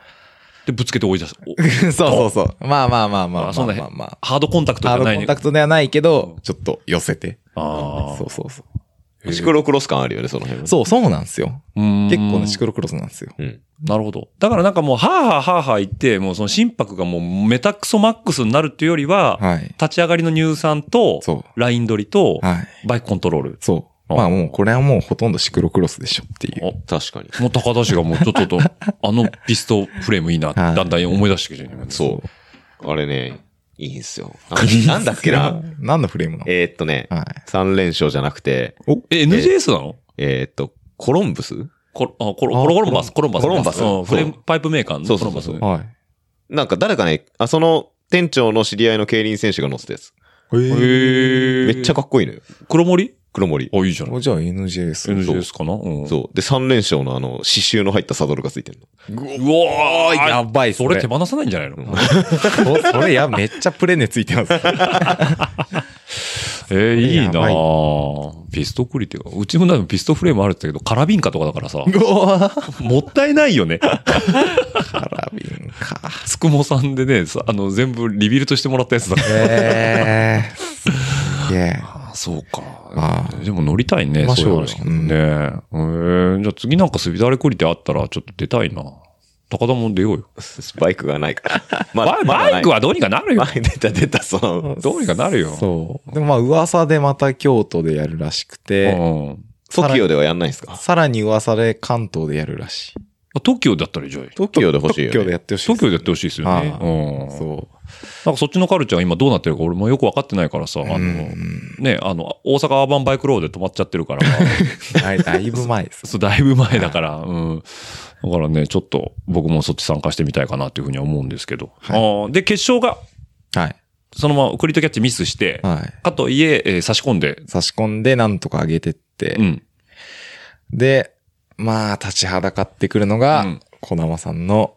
で、ぶつけて追い出す。(laughs) おそうそうそう。まあまあまあまあまああそんなまあまあ。ハードコンタクトじハードゃないねコンタクトではないけど、ちょっと寄せて。あそうそうそう。シクロクロス感あるよね、その辺は。そう、そうなんですよ。あ。結結構ね、シクロクロスなんですよ。うん。なるほど。だからなんかもう、はあはあはあはあ言って、もうその心拍がもうメタクソマックスになるっていうよりは、はい。立ち上がりの乳酸と、そライン取りと、う。はい。バイクコントロール。そう。あまあもう、これはもうほとんどシクロクロスでしょっていう。お確かに。もう高田氏がもうちょっとと、(laughs) あのピストフレームいいなだんだん思い出してきてる、ね。そう。あれね、いいんすよ。あ (laughs) なんだっけな？(laughs) 何のフレームなの？えーっとね、はい。3連勝じゃなくて、え、NJS なの？えーっと、コロンブス？コロ、あコロ、コロコロンバス、コロンバス。コロンバスうんフレームそうパイプメーカーのそうコロンバス。そうそうはい。なんか誰かね、あ、その店長の知り合いの競輪選手が乗ってたやつ。へへめっちゃかっこいいのよ。黒森？黒森。あ、いいじゃない。じゃあ NJS。NJS かな？うん。そう。で、3連勝のあの、刺繍の入ったサドルがついてるの。うわーやばいっすねそれ手放さないんじゃないの？(laughs) そそれや、めっちゃプレネついてます。(laughs) えー、いいなピストクリティが。うちもなんかピストフレームあるって言ったけど、カラビンカとかだからさ、(laughs) もったいないよね。カラビンか。つくもさんでね、さあの、全部リビルトしてもらったやつだから。えー。すげえ。あそうかあ。でも乗りたいね、そういう話聞くとね。えー、じゃあ次なんかスビダレクリティあったらちょっと出たいな。高田も出ようよ。バイクがないから。(laughs) まバイバイクははどうにかなるよ。出た出た、その、どうにかなるよ。そう。でもまあ噂でまた京都でやるらしくて、うん。TOKIO ではやんないんですか？さらに噂で関東でやるらしい。東京だったらいいじゃん。?TOKIO で欲しいよ、ね。東京でやってほしい東京でやってほしいですよね。はうん。そなんかそっちのカルチャーが今どうなってるか俺もよくわかってないからさ、あう。の、うん。ね、あの、大阪アーバンバイクロードで止まっちゃってるから、(laughs) はい、だいぶ前です。(laughs) そう、だいぶ前だから、うん。だからね、ちょっと僕もそっち参加してみたいかなっていうふうには思うんですけど。はいで、決勝が、はい。そのままクリットキャッチミスして、はい。かといええー差し込んで、差し込んでなんとか上げてって、うん。で、まあ、立ちはだかってくるのうがん、小玉さんの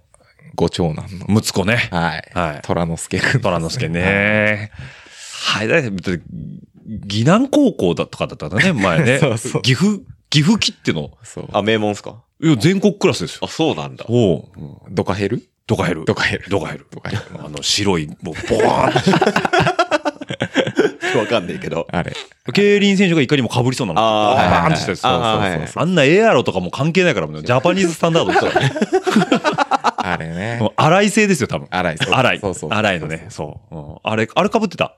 ご長男の、息子ね。はい。はい虎之助くん。虎之助。ね。はい、だって、岐南高校だとかだったんだね、前ね。(laughs) そうそう岐阜、岐阜切っての。そう。あ、名門っすか？いや、全国クラスですよ。あ、そうなんだ。おう。ドカヘル？ドカヘル。ドカヘル。ドカヘル。あの、白い、もう、ボワーン (laughs) わかんないけど。あれ。競輪選手がいかにも被りそうなの。あーバーンってしたやつ。あんなエアロとかも関係ないから、もうジャパニーズスタンダードですからね。(laughs) あれねも。う荒い製ですよ、多分。荒い。そう荒い。そうそう。荒いのね。そう。うんあれ、あれ被ってた？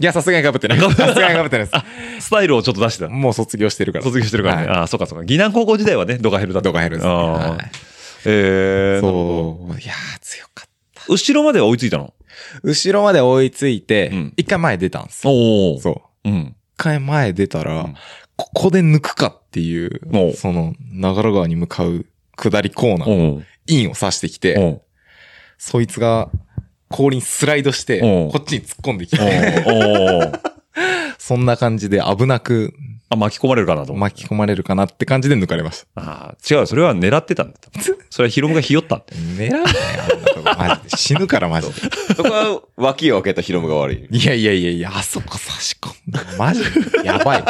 いや、さすがに被ってない。(laughs) さすがに被ってないです。スタイルをちょっと出してた。もう卒業してるから。卒業してるからね。はいああ、そうかそうか。岐南高校時代はね、ドカヘルだった。ドカヘルですえー、なるほそう。いやー、強かった。ど後ろまでは追いついたの？後ろまで追いついてうん、一回前出たんですよ。おお。そう。う。ん。一回前出たらうん、ここで抜くかっていおうう、その、長良川に向かう下りコーナー、おうインを刺してきて、おうそいつが、氷にスライドして、おうこっちに突っ込んできおて、うおう (laughs) そんな感じで危なくあ、巻き込まれるかなと思って。巻き込まれるかなって感じで抜かれました。ああ、違う、それは狙ってたんだ。(laughs) それはヒロムがひよったって。狙うなよ、あんなとこ。マジで。死ぬから、マジで。そこは脇を開けたヒロムが悪い。いやいやいやいや、あそこ差し込んだ。マジで。やばい。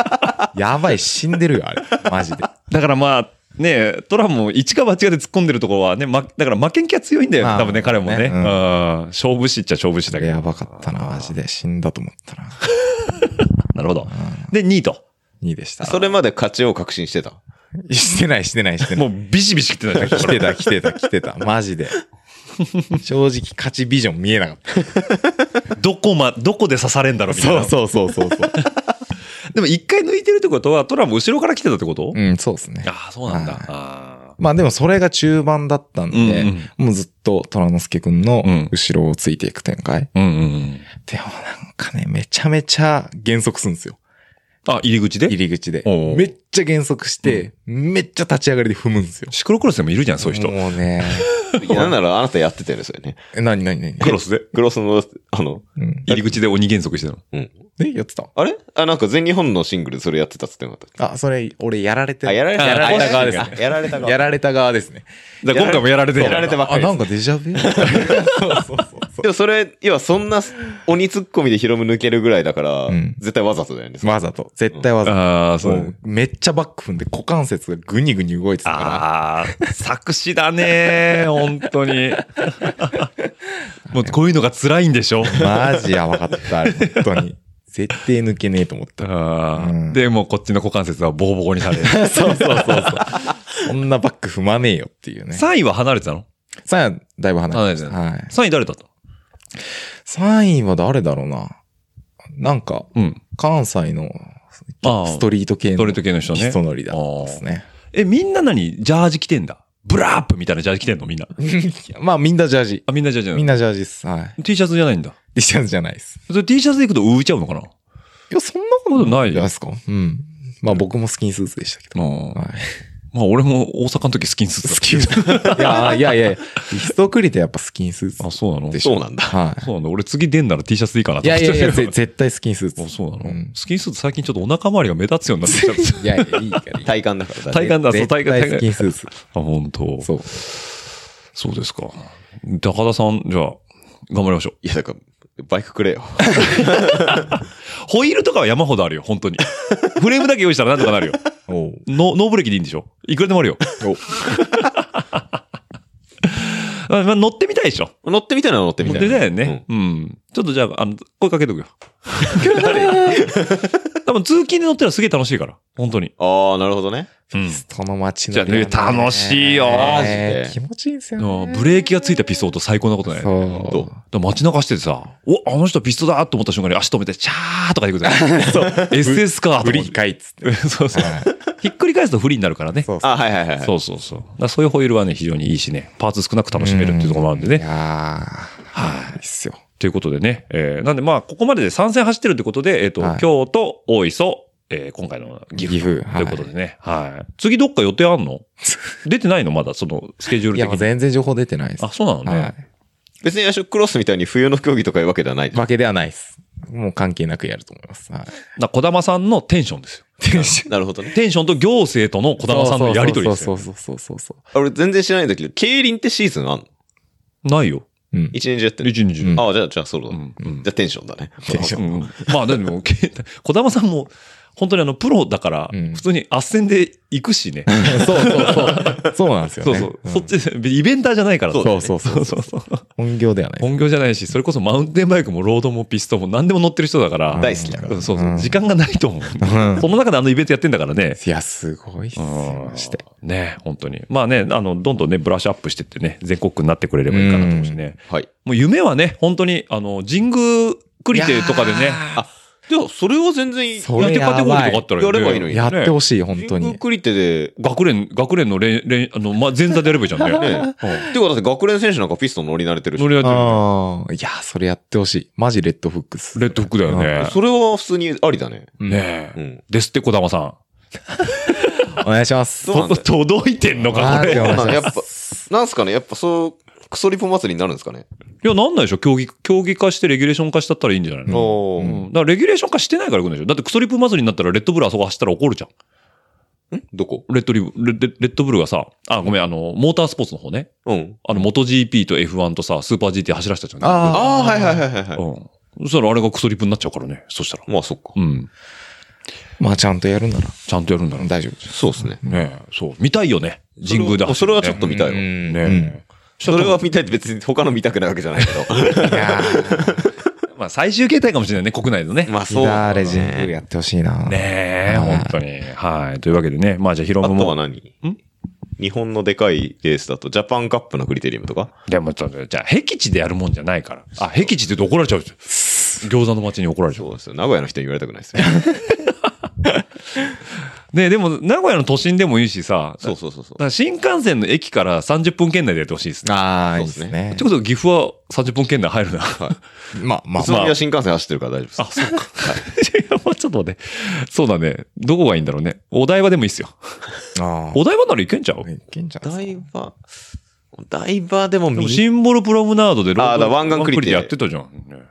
やばい、死んでるよ、あれ。マジで。だからまあ、ねえ、トラも一か八かで突っ込んでるところはね、ま、だから負けん気は強いんだよね、まあ多分ね、彼もね。ねうんうん勝負師っちゃ勝負師だけど。やばかったな、マジで。死んだと思ったな。(laughs) なるほど。で、2位と。2でした。それまで勝ちを確信してた？してない、してない、してない。もうビシビシ来てたじゃん来てた、来てた、来てた。マジで。正直、勝ちビジョン見えなかった。どこま、どこで刺されんだろうみたいな。そうそうそうそうそう。(laughs) でも一回抜いてるってことは、トラも後ろから来てたってこと、うん、そうですね。ああ、そうなんだ。はいあまあでもそれが中盤だったんで、うんうんもうずっと虎之助くんのうん後ろをついていく展開。あうんうんうん。でもなんかね、めちゃめちゃ減速するんですよ。あ、入り口で？入り口で。めっちゃ減速して、めっちゃ立ち上がりで踏むんですよ。シクロクロスでもいるじゃん、そういう人。もうね。いやなんならあなたやってたよね、それね。え、なになになにクロスで？クロスの、あの、うん。入り口で鬼減速してたの？うん。え、やってた？あれ？あ、なんか全日本のシングルでそれやってたっつってなかったあ、それ、俺やられてあ、やられたやられた側ですね。あやられた側。やられた側ですね。だから今回もやられてやられてばっかあ、り。なんかデジャブ？(laughs) そうそうそうそでもそれ、要はそんな鬼ツッコミでヒロム抜けるぐらいだから、うん絶対わざとだよね。う。わざと。絶対わざと。ああ、そうめっちゃバック踏んで股関節がグニグニ動いてたかああ、作詞だね。本当に。(laughs) もうこういうのが辛いんでしょ？ら。マジやばかった、本当に。絶対抜けねえと思った。うんで、もうこっちの股関節はボコボコにされる。(laughs) そうそうそうそう。そんなバック踏まねえよっていうね。3位は離れてたの？さあ、だいぶ離れて離れてた。はい。?3 位誰だった？3位は誰だろうな。なんか、うん。関西のストリート系のストリート系の人ねピストノリだったですね。え、みんな何？ジャージ着てんだ？ブラップみたいなジャージ着てんの？みんな。(laughs) まあみんなジャージ。あ、みんなジャージみんなジャージです。はい。T シャツじゃないんだ。T シャツじゃないです。それ T シャツで行くと浮いちゃうのかな？いや、そんなこことないじゃないですか。うん。まあ僕もスキンスーツでしたけど。あはい。まあ俺も大阪の時スキンスーツだスキンスーツ。いや、いやいや、リストクリテやっぱスキンスーツあ、そうなの？そうなんだはそうなんだ。俺次出んなら T シャツでいいかなってやいやいや、(laughs) ぜ絶対スキンスーツ。あそうなの、うんスキンスーツ最近ちょっとお腹周りが目立つようになってきちゃった。(laughs) いやいや、いいからいい。体感だから。体感だ、そう、絶体感、対ス。キンスーツ。あ、本当そう。そうですか。高田さん、じゃあ、頑張りましょう。いや、だから、バイクくれよ。(laughs) ホイールとかは山ほどあるよ、本当に。フレームだけ用意したらなんとかなるよ。(laughs) ノノーブレーキでいいんでしょ？いくらでもあるよ。(laughs) まあ、乗ってみたいでしょ？乗ってみたいなら乗ってみ乗たいな。ってみたいよね。うん。ちょっとじゃあ、あの、声かけとくよ。(laughs) 多分通勤で乗ったらすげえ楽しいから。本当に。うん。ああ、なるほどね。うん。その街の。じゃあね楽しいよマジで気持ちいいんですよね。ブレーキがついたピストルと最高なことない。そう。どうだから街中しててさ、お、あの人ピストだと思った瞬間に足止めて、チャーとか言うこと (laughs) そう。SS かとブリ。かいっつって。そうそう。はいひっくり返すと不利になるからね。そうそう。あはいはいはいはい。そうそうそう。だからそういうホイールはね、非常にいいしね、パーツ少なく楽しめるっていうところもあるんでね。いやー、はい。いいっすよ。ということでね。えー、なんでまあ、ここまでで3戦走ってるってことで、えっ、と、はい京都、大磯、えー、今回の岐阜。岐阜ということでね。はい。次どっか予定あんの？(laughs) 出てないの？まだ、その、スケジュールいや、的に。もう全然情報出てないです。あ、そうなのね。はい。別にアショクロスみたいに冬の競技とかいうわけではない。わけではないです。もう関係なくやると思います。はい。だから小玉さんのテンションですよ。なるほどね。テンションと行政との小玉さんのやりとりですよ。そうそうそうそうそうそ俺全然知らないんだけど、競輪ってシーズンあんのないよ。う。うん。一年中やってる。一日中。うんああ、じゃあ、じゃあ、そうだ。うんうんじゃあテンションだね。テンションうんまあでも、け小玉さんも、本当にあの、プロだからうん、普通に斡旋で行くしね。(laughs) そうそうそう。そうなんですよね。そうそう。そっちで、イベンターじゃないからそうそうそうそうそう。本業ではない。本業じゃないし、それこそマウンテンバイクもロードもピストンも何でも乗ってる人だから。大好きだからうんそうそうう。ん時間がないと思う。うんその中であのイベントやってんだからね。いや、すごいっすして。ね、本当に。まあね、あの、どんどんね、ブラッシュアップしてってね、全国区になってくれればいいかなと思うしね。はい。もう夢はね、本当に、あの、神宮クリテとかでね、あ、じゃあ、それは全然いい。それやってカテゴリーとかあったら、ね、やればいいのにやってほしい、本当に。クリテで、学連、学連の連、連、あの、ま、前座でやればいいじゃんね。ね。ってことはだって学連選手なんかピストン乗り慣れてるし乗。り合ってるああ、いや、それやってほしい。マジレッドフックス。レッドフックだよね。それは普通にありだね。ねえ。うん。ですって、小玉さん。(laughs) お願いします。届いてんのか、これ。やっぱ、なんすかねやっぱそう、クソリポ祭りになるんですかね？や、なんないでしょ競技、競技化してレギュレーション化したったらいいんじゃないの、うん、だからレギュレーション化してないから来るんでしょだってクソリップ祭りになったらレッドブルあそこ走ったら怒るじゃん。どこ？レッドリブ、レレッドブルがさ、あ、ごめん、あの、モータースポーツの方ね。うん。あの、元 GP と F1 とさ、スーパー GT 走らせたじゃん。あああ、はいはいはいはいはい。うん。そしたらあれがクソリップになっちゃうからね。そしたら。まあそっか。うん。まあ、ちゃんとやるならちゃんとやるんだろうね大丈夫です。そうですね。え。そう。見たいよね。神宮で走る、ね。それはちょっと見たいわ。うんねうんえ。それは見たいって別に他の見たくないわけじゃないけど。いや (laughs) まあ最終形態かもしれないね、国内のね。まあー、そう。ダーレジングやってほしいな。ねえ、はい本当に。はい。というわけでね、まあじゃあヒロあムも。とは何？日本のでかいレースだと、ジャパンカップのクリテリウムとか？でもちょっと、じゃあ、僻地でやるもんじゃないから。あ、僻地って言うと怒られちゃうじゃん。(laughs) 餃子の街に怒られちゃう。そうですよ。名古屋の人に言われたくないですよ。(laughs) ねでも、名古屋の都心でもいいしさ、そうそうそうそうだか。ら新幹線の駅から30分圏内でやってほしいですね。ああ、いいそうですねって。ことは岐阜は30分圏内入るな。まあまあ宇、都宮新幹線走ってるから大丈夫です。あ、そうか。いや、まあちょっと待って。そうだね。どこがいいんだろうね。お台場でもいいっすよ。あお台場ならいけんちゃう？あ。いけんじゃないですか？台場、台場でもでも見シンボルプロムナードでロあーだ湾岸クリテでやってたじゃん。ね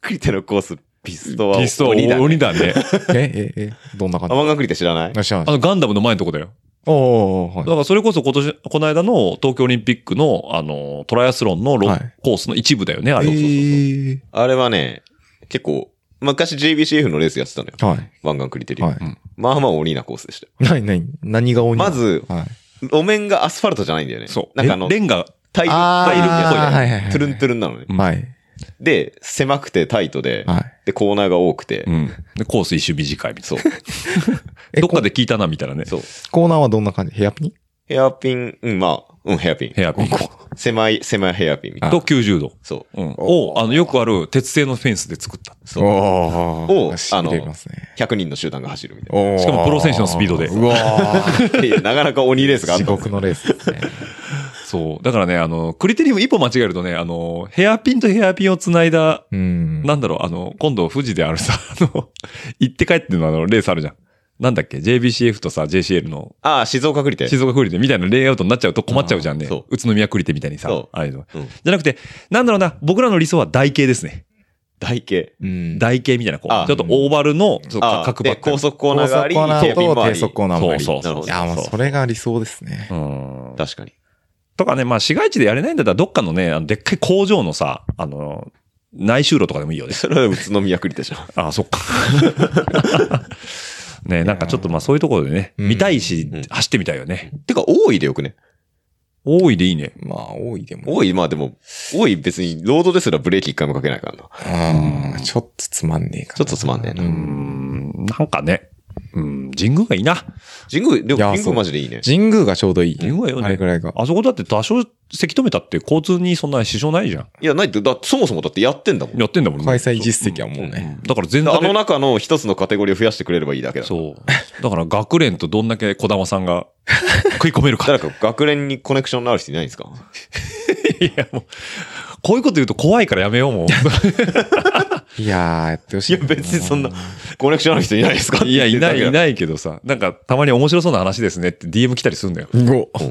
クリテのコース、ピストはピストは鬼だね。鬼だね。(laughs) え、え、え、どんな感あ、じ？湾岸クリテ知らない？よっしゃあのガンダムの前のとこだよ。おー、はいだからそれこそ今年、この間の東京オリンピックの、あの、トライアスロンのロはいコースの一部だよね、あれ。えーあれはね、結構、昔 JBCF のレースやってたのよ。はい。湾岸クリテリウム。はい。まあまあ鬼なコースでしたよ。なになに何が鬼まずはい。路面がアスファルトじゃないんだよね。そう。なんかあの、レンガ、タイル、タイルっぽいじゃはいはいはいないトゥルントゥルンなのね。はい。で、狭くてタイトで、はい。で、コーナーが多くてう、ん。で、コース一周短いみたいそ (laughs) う。どっかで聞いたな、みたいなね。そう。コーナーはどんな感じ？ヘアピン？ヘアピン、うん、まあ、うん、ヘアピン。ヘアピン。狭い、狭いヘアピンみたいな。と90度。そう。うん。を、あの、よくある鉄製のフェンスで作った。そう。おをしびれますね。100人の集団が走るみたいおーしかもプロ選手のスピードでうわーな。(laughs) いやなかなか鬼レースがあったんですよ地獄のレースですね。そう。だからね、あの、クリテリウム一歩間違えるとね、あの、ヘアピンとヘアピンをつないだ、うん。なんだろう、あの、今度富士であるさ、あの、行って帰ってのあの、レースあるじゃん。なんだっけ ?JBCF とさ、JCL のああ、静岡クリテ。静岡クリテみたいなレイアウトになっちゃうと困っちゃうじゃんね。そう宇都宮クリテみたいにさそう、ああいうの。うんじゃなくて、なんだろうな、僕らの理想は台形ですね。台形。うん。台形みたいな、こあう、ちょっとオーバルの、ちょっと角ばっ高速コーナーがあり、高速コーナーと低。速コーナーもあり。そうそうそういや、もうそれが理想ですね。うん。確かに。とかね、まあ市街地でやれないんだったら、どっかのね、あのでっかい工場のさ、あの、内収路とかでもいいよね。それは宇都宮クリテじゃん。(laughs) ああ、そっか。(laughs) ねなんかちょっとまあそういうところでね、うん見たいしうん、走ってみたいよね。てか、多いでよくね。多いでいいね。まあ、多いでも。多い、まあでも、多い別に、ロードですらブレーキ一回もかけないからな。うん。ちょっとつまんねえかな。ちょっとつまんねえなう。うんん、なんかね、うん、神宮がいいな。神宮、でも神宮マジでいいね。神宮がちょうどいい。神宮よねあれぐらいが。あそこだって多少せき止めたって交通にそんな支障ないじゃん。いや、ないって、だそもそもだってやってんだもん。やってんだもんね。開催実績はもううんね。だから全座であの中の一つのカテゴリーを増やしてくれればいいだけだ。そう。だから学連とどんだけ小玉さんが食い込めるか。(laughs) 誰か学連にコネクションのある人いないんですか？(laughs) いや、もう、こういうこと言うと怖いからやめよう、もう。(laughs) いやー、やってほしい。いや、別にそんな、コネクションある人いないですかいや、いない、いい。ないけどさ、なんか、たまに面白そうな話ですねって DM 来たりするんだよ。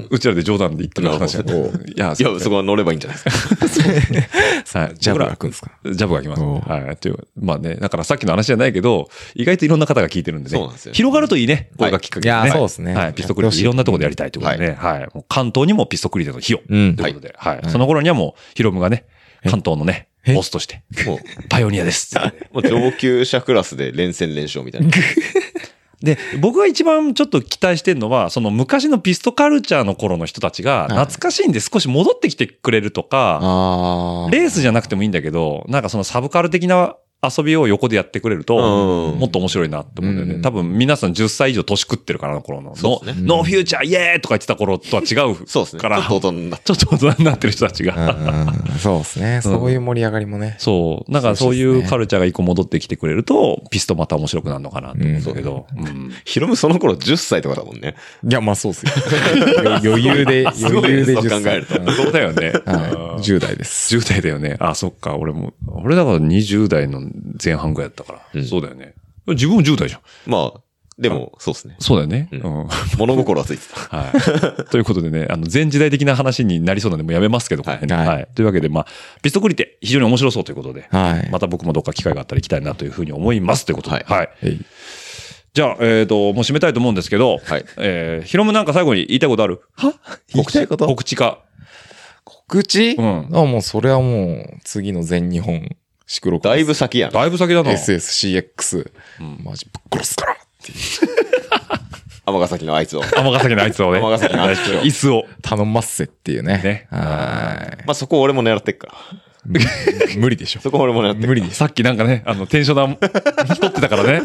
うちらで冗談で言ってる話なるほどいや、いや、そこは乗ればいいんじゃないですか。(laughs) はい。ジャブが来るんですかジャブが来ます。はい。という、まあね、だからさっきの話じゃないけど、意外といろんな方が聞いてるんでね。そうなんですよ広がるといいね。これがきっかけでね。いやそうですねはい。ピストクリティいろんなところでやりたいということでね。はい。関東にもピストクリティの日を。うんということで、はい。その頃にはもう、ヒロムがね、関東のね、えボスとして、もパイオニアです。う、(laughs) もう上級者クラスで連戦連勝みたいな。(laughs) で、僕が一番ちょっと期待してるのは、その昔のピストカルチャーの頃の人たちが、懐かしいんで少し戻ってきてくれるとか、あー。レースじゃなくてもいいんだけど、なんかそのサブカル的な遊びを横でやってくれると、うんもっと面白いなって思うんだよね。うん多分皆さん10歳以上年食ってるからあの頃の。そうノノーフューチャーイエーイとか言ってた頃とは違う (laughs) そうですね。から、ちょっと大人になっ (laughs) ちょっと大人になってる人たちうんが。うんそうですね。そういう盛り上がりもね。そう。なんかそういうカルチャーが一個戻ってきてくれると、ピストまた面白くなるのかなと思うんだけど。うんヒロムその頃10歳とかだもんね。いや、まあそうっすよ。(laughs) 余裕で、余裕でそう10考えると歳そうだよね。はい。10代です。10代だよね。あ、そっか。俺も、俺だから20代の前半ぐらいだったから。うんそうだよね。自分も10代じゃん。まあ、でも、そうですね。そうだよね。ううんん。物心はついてた。(laughs) はい。ということでね、あの、全時代的な話になりそうなんで、もうやめますけど、これねはいはい。というわけで、まあ、ピストクリテ、非常に面白そうということで、はい。また僕もどっか機会があったら行きたいなというふうに思いますということで、はいはい。えいじゃあ、えっ、と、もう締めたいと思うんですけど、はいえー、ヒロムなんか最後に言いたいことある？は？言いたいこと？告知か。告知？うんあ、もうそれはもう、次の全日本シクロクロスだいぶ先やん。だいぶ先だな。SSCX、うんマジぶっ殺すからっていう (laughs) 尼崎のあいつを。尼崎のあいつをね。尼崎のあいつを椅子を。頼まっせっていうね。ねはまあそこ俺も狙ってっから。い。(laughs) 無理でしょ。そこ俺も狙って無理です。さっきなんかね、あの、テンションだ、太ってたからね。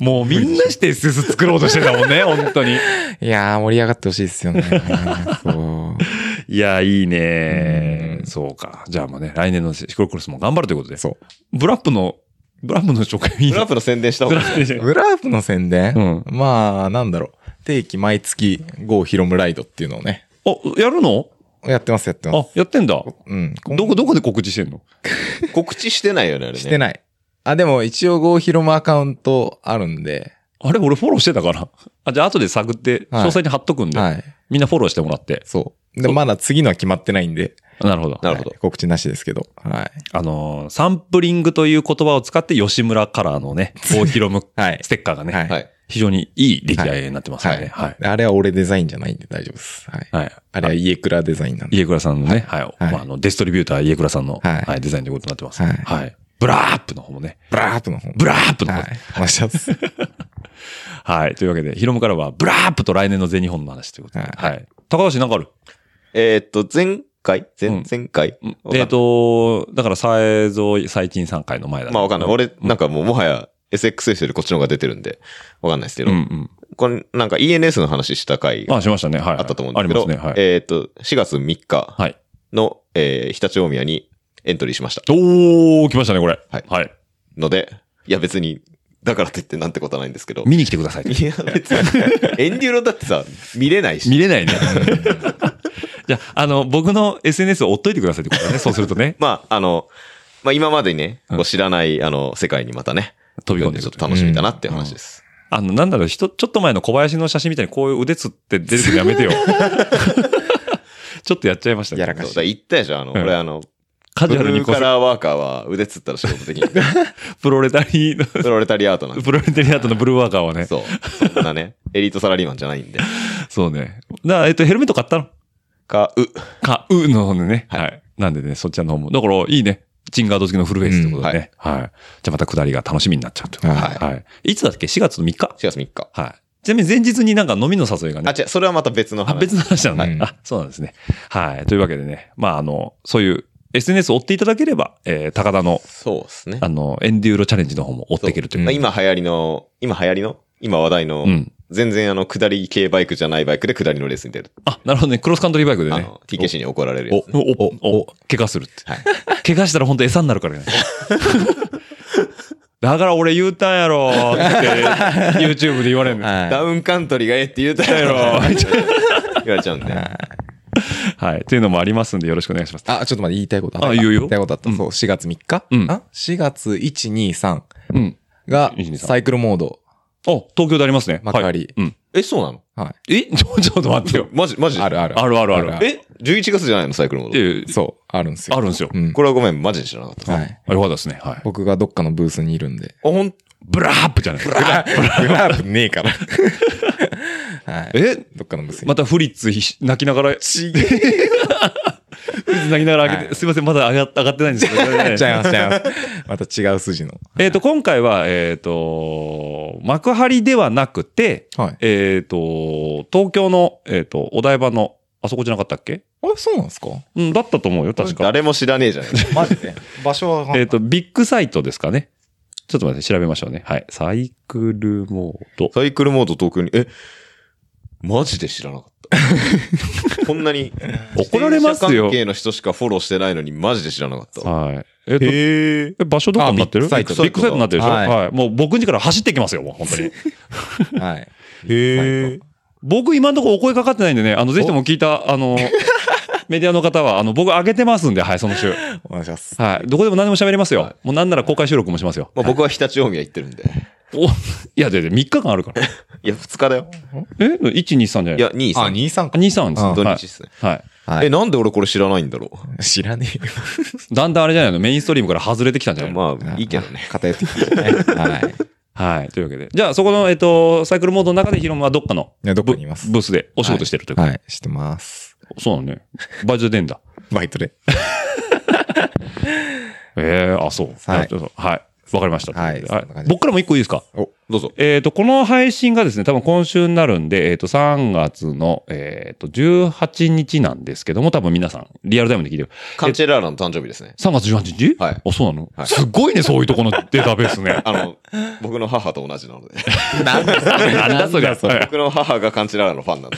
もうみんなして SS 作ろうとしてたもんね、本当に。いやー、盛り上がってほしいですよね。(laughs) そう。いや、いいねう。んそうか。じゃあまあね、来年のシクロクロスも頑張るということで。そう。ブラップの、ブラップの紹介いいブラップの宣伝した方がいい。ブラープの宣伝、うんまあ、なんだろう。定期毎月 GO ヒロムライドっていうのをね、お、やるの？やってます、やってまあす。、やってんだ。うん。どこ、どこで告知してんの？告知してないよね、あれね。してない？あ、でも一応 GO ヒロムアカウントあるんで、あれ俺フォローしてたから。あ、じゃあ後で探って、詳はい細に貼っとくんで、はい。みんなフォローしてもらって。そう。で、まだ次のは決まってないんで、なるほど。なるほどはい告知なしですけど、はい。あのーサンプリングという言葉を使って吉村カラーのね、(laughs) GO ヒロムはいステッカーがね、はい。はい。非常にいい出来合いになってますね。はい。あれは俺デザインじゃないんで大丈夫です。はい。はい。あれは家倉デザインなんで。家倉さんのね、はい。まあ、あの、デストリビューター家倉さんの、はいはい、デザインということになってます。はいはい。ブラーップの方もね。ブラープの方。ブラーップの方。はい。話します。(laughs) はい。というわけで、ヒロムからは、ブラーップと来年の全日本の話ということで。はいはい。高橋なんかある？えーっと、前回？前うん、前回？うんえっ、と、だから、さえぞ最近3回の前だまあわかんない。俺、うんなんかもうもはや SXS よりこっちの方が出てるんで、わかんないですけど、うんうん。これなんか ENS の話した回があ、しましたね。はい。あったと思うんですけど、ありますね。はい。えーっと、4月3日はい。の、えー、常陸大宮にエントリーしました。おー、来ましたね、これ。はいはい。ので、いや別に、だからといってなんてことはないんですけど。見に来てください。いや別に、エンデューロだってさ、見れないし。見れないね。じゃあ、あの、僕の SNS を追っといてくださいってことだね。そうするとね。(laughs) まあ、あの、まあ今までにね、うんこう知らない、あの、世界にまたね、飛び込んでちょっと楽しみだなっていう話です。あの、なんだろう、人、ちょっと前の小林の写真みたいにこういう腕つって出てくるのやめてよ。(laughs) ちょっとやっちゃいましたね。やらかし言ったでしょ、あの、うん俺あの、カジュアルにカラーワーカーは腕つったら仕事的に、(laughs) プロレタリーの、プロレタリアートなんで。プロレタリアートのブルーワーカーはね。そう。そんなね、エリートサラリーマンじゃないんで。そうね。だえっと、ヘルメット買ったの？か、う。か、うの方でね。はい。なんでね、そっちらの方も。だから、いいね。チンガード付きのフルフェイスってことでね。はい。じゃあまた下りが楽しみになっちゃうと。はいはい。いつだっけ ?4 月の3日？4月3日。はい。ちなみに前日になんか飲みの誘いがね。あ、違う、それはまた別のあ、話。別の話なのね。うんあ、そうなんですね。はい。というわけでね。まあ、あの、そういう SNS を追っていただければ、えー、高田の、そうですね。あの、エンデューロチャレンジの方も追っていけるという。まあ今流行りの、今流行りの？今話題の、うん全然あの、下り系バイクじゃないバイクで下りのレースに出る。あ、なるほどね。クロスカントリーバイクでね。あの、TKC に怒られるやつ、お、お、お、怪我するって。はい。怪我したら本当餌になるからね。(laughs) だから俺言うたんやろって YouTube で言われるの。はダウンカントリーがええって言うたやろ (laughs) 言われちゃうんで。はい。というのもありますんでよろしくお願いします。あ、ちょっと待って、言いたいことったあ言うよ言いたいことあった。うんそう、4月3日うんあ ?4 月1、2、3うん。が1 2 3サイクルモード。あ、東京でありますね。幕張はいうん。え、そうなの？はい。え？ちょ、ちょっと待ってよ。(laughs) マジ、マジ？あるある。あるあるあるえ ?11 月じゃないの？サイクルモード。えそう、あるんですよ。あるんですよ。うん。これはごめん、マジで知らなかった。はい。あ、よかったですね。はい。僕がどっかのブースにいるんで。あ、ほん、ブラップじゃない。ブラープねえから。(laughs) はい。え？どっかのブースに。またフリッツひし泣きながら、ちフリッツ泣きながら上げて、はいすいません、まだ上が上がってないんですけど、ねちゃいます、ちゃいます。また違う筋の。えっと、今回は、えっと、幕張ではなくて、はい。えっと、東京の、えっと、お台場の、あそこじゃなかったっけあれ、そうなんですかうん、だったと思うよ、確か。誰も知らねえじゃないマジで場所はえっと、ビッグサイトですかね。ちょっと待って、調べましょうね。はい。サイクルモード。サイクルモード東京に、え、マジで知らなかった。(laughs) こんなに、(laughs) 怒られますよ関係の人しかフォローしてないのに、マジで知らなかった。はい。えっと、へえ場所どこになってる？あビッグサイトビッグサイトになってるでしょ？はいはい。もう僕ん家から走ってきますよ、もう本当に。(laughs) はい。へえ。僕今のところお声かかってないんでね、あの、ぜひとも聞いた、あの、メディアの方は、あの、僕上げてますんで、はい、その週。お願いします。はい。どこでも何でも喋りますよ。もうなんなら公開収録もしますよ。まあ僕は常陸大宮行ってるんで。お、いや、で、で、3日間あるから。(laughs) いや、2日だよ。え ?1、2、3じゃない？いや、2、あ、3。2、3あ、2、3です。あ土はい日っすね。はい。はい。え、なんで俺これ知らないんだろ知らねえよ。だんだんあれじゃないの？メインストリームから外れてきたんじゃない？のまあ、いいけどね。偏ってきたね。はい。はい。というわけで。じゃあ、そこの、えっと、サイクルモードの中でヒロムはどっかのいやどっかにいますブブースでお仕事してるというか。はい、してます。そうなのね。バイトで出んだ。バイトで。(laughs) ええあ、そう。はいはい。わかりました。はい僕からも一個いいですか？お、どうぞ。えっ、と、この配信がですね、多分今週になるんで、えっ、と、3月の、えっ、と、18日なんですけども、多分皆さん、リアルタイムで聞いてる。カンチェラーラの誕生日ですね。3月18日？はいあ、そうなの、はいすごいね、そういうとこのデータベースね。(laughs) あの、僕の母と同じなので。なんだなんだそりゃ。はい僕の母がカンチェラーラのファンなんで。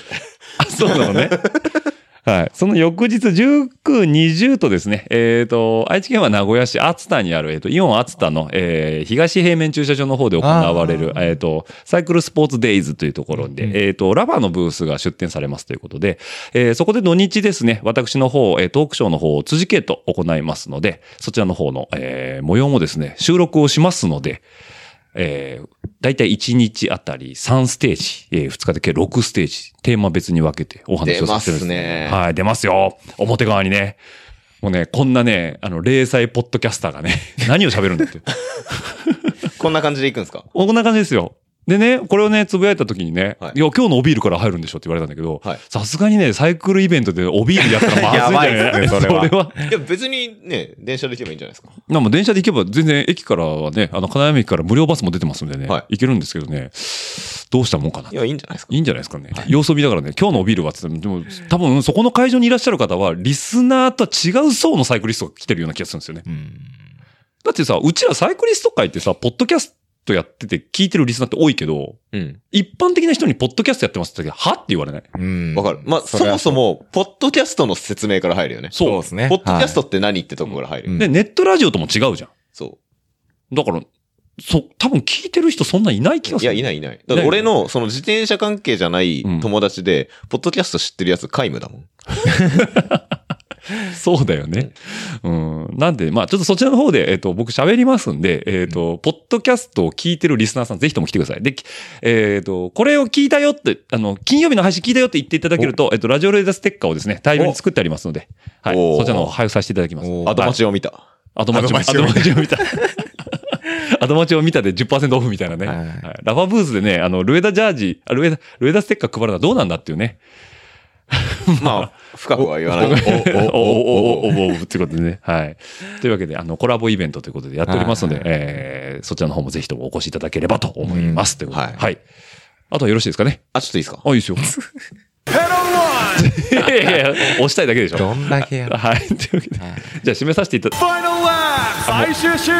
あそうなのね。(laughs) はい。その翌日19、20とですね、えっ、と、愛知県は名古屋市熱田にある、えっ、と、イオン熱田の、えー東平面駐車場の方で行われる、えっ、と、サイクルスポーツデイズというところで、えっ、と、ラバーのブースが出展されますということで、えーそこで土日ですね、私の方、えートークショーの方を辻系と行いますので、そちらの方の、えー模様もですね、収録をしますので、えー、大体1日あたり3ステージ、えー、2日で計6ステージ、テーマ別に分けてお話をさせてるんです出ますねはい、出ますよ。表側にね。もうね、こんなね、あの、零細ポッドキャスターがね、何を喋るんだって。(laughs) こんな感じで行くんですか？こんな感じですよ。でね、これをね、つぶやいた時にね、はいい、や、今日のおビールから入るんでしょって言われたんだけどはい、さすがにね、サイクルイベントでおビールやったらまずいんじゃないやばいっすねそれはそれは。いや、別にね、電車で行けばいいんじゃないですか？まあもう電車で行けば全然駅からはね、あの、金山駅から無料バスも出てますんでね、はい行けるんですけどね、どうしたもんかな。いや、いいんじゃないですか。いいんじゃないですかね。様子を見ながらね、今日のおビールはって言っても、でも多分そこの会場にいらっしゃる方は、リスナーとは違う層のサイクリストが来てるような気がするんですよね。うん。だってさ、うちらサイクリスト界ってさ、ポッドキャストやってて聞いてるリスナーって多いけど、うん。一般的な人にポッドキャストやってますって言った時は？って言われないうんわかる。まあ、そもそも、ポッドキャストの説明から入るよね。そうですね。ポッドキャストはって何ってとこから入る。うんで、ネットラジオとも違うじゃん。そだから、そ、多分聞いてる人そんないない気がう。いや、する。いないいない。だから俺の、その自転車関係じゃないうん友達で、ポッドキャスト知ってるやつ、皆無だもん。(laughs) (laughs) そうだよね。うん。なんで、まあちょっとそちらの方で、えっ、と、僕喋りますんで、えっ、と、ポッドキャストを聞いてるリスナーさん、ぜひとも来てください。で、きえっ、と、これを聞いたよって、あの、金曜日の配信聞いたよって言っていただけると、えっ、と、ラジオレーダーステッカーをですね、大量に作ってありますので、はい。おそちらの方配布させていただきます。おーアドマチを見た。アドマチを、アドアドマチマチを見た。アドマチを見たで10%オフみたいなね。はいはいラバーブーズでね、あの、ルエダジャージ、あルエダ、ルエダステッカー配るのはどうなんだっていうね。(laughs) まあ、深くは言わない。おおおおおおおってことでね。はい。というわけで、あの、コラボイベントということでやっておりますので、はいえーそちらの方もぜひともお越しいただければと思います。ということで、はい。あとはよろしいですかねあ、ちょっといいですかあ、いいですよ。いやいやいや押したいだけでしょ。どんだけやるはい。というわけで、じゃあ締めさせていただきます。ファイナルラ最終週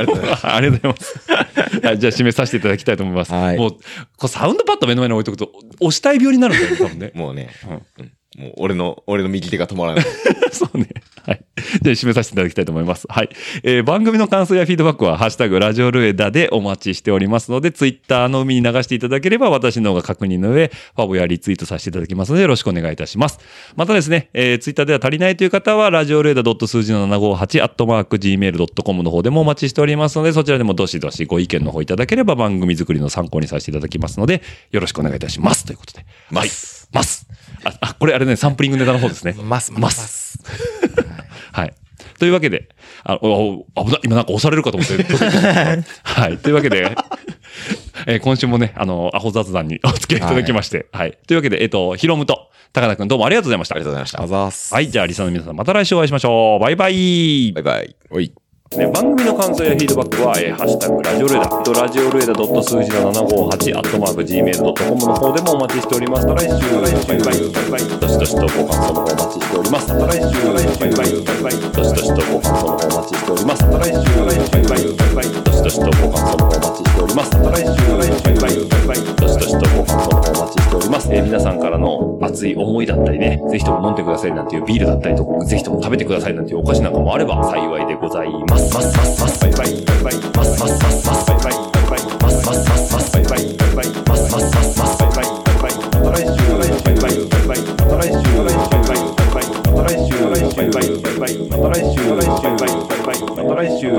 ありがとうございます。ありがとうございます。はい、じゃあ締めさせていただきたいと思います。はいもう、こうサウンドパッド目の前に置いとくと、押したい病になるんだよね、多分ね。もうね、うんうんもう俺の、俺の右手が止まらない。(laughs) そうね。はい。じゃあ締めさせていただきたいと思います。はい。えー番組の感想やフィードバックは、ハッシュタグラジオルエダでお待ちしておりますので、ツイッターの海に流していただければ、私の方が確認の上、ファボやリツイートさせていただきますので、よろしくお願いいたします。またですね、えーツイッターでは足りないという方は、ラジオルエダ数字の758、アットマーク gmail.com の方でもお待ちしておりますので、そちらでもどしどしご意見の方いただければ、番組作りの参考にさせていただきますので、よろしくお願いいたします。ということで。ますはい。ます。あ、あこれあれね、サンプリングネタの方ですね。ます、まますす。はい。というわけで、あおお危ない、今なんか押されるかと思って。(laughs) はい。というわけで、えー今週もね、あの、アホ雑談にお付き合いいただきまして、はい。というわけで、えっ、と、ヒロムと高田くんどうもありがとうございました。ありがとうございましたあ。ざーす。はい。じゃあ、リサの皆さん、また来週お会いしましょう。バイバイ。バイバイ。おい。ね、番組の感想やフィードバックは、えーハッシュタグラジオルエダ、ラジオルエダ数字の758、アットマーク Gmail.com の方でもお待ちしております。た来週、バイバイ、バイバイ、どしどしとご感想の方お待ちしております。た来週、バイバイ、バイバイ、どしどしとご感想の方お待ちしております。た来週、バイバイ、バイバイ、どしどしとご感想の方お待ちしております。た来週、バイバイ、バイバイ、どしどしとご感想の方お待ちしております。えー皆さんからの熱い思いだったりね、ぜひとも飲んでくださいなんていうビールだったりとか、ぜひとも食べてくださいなんていうお菓子なんかもあれば幸いでございます。ます。ますますバイバイバイバイますますますますバイバイバイバイますますますますバイバイバイバイますますますますバイバイバイバイまた来週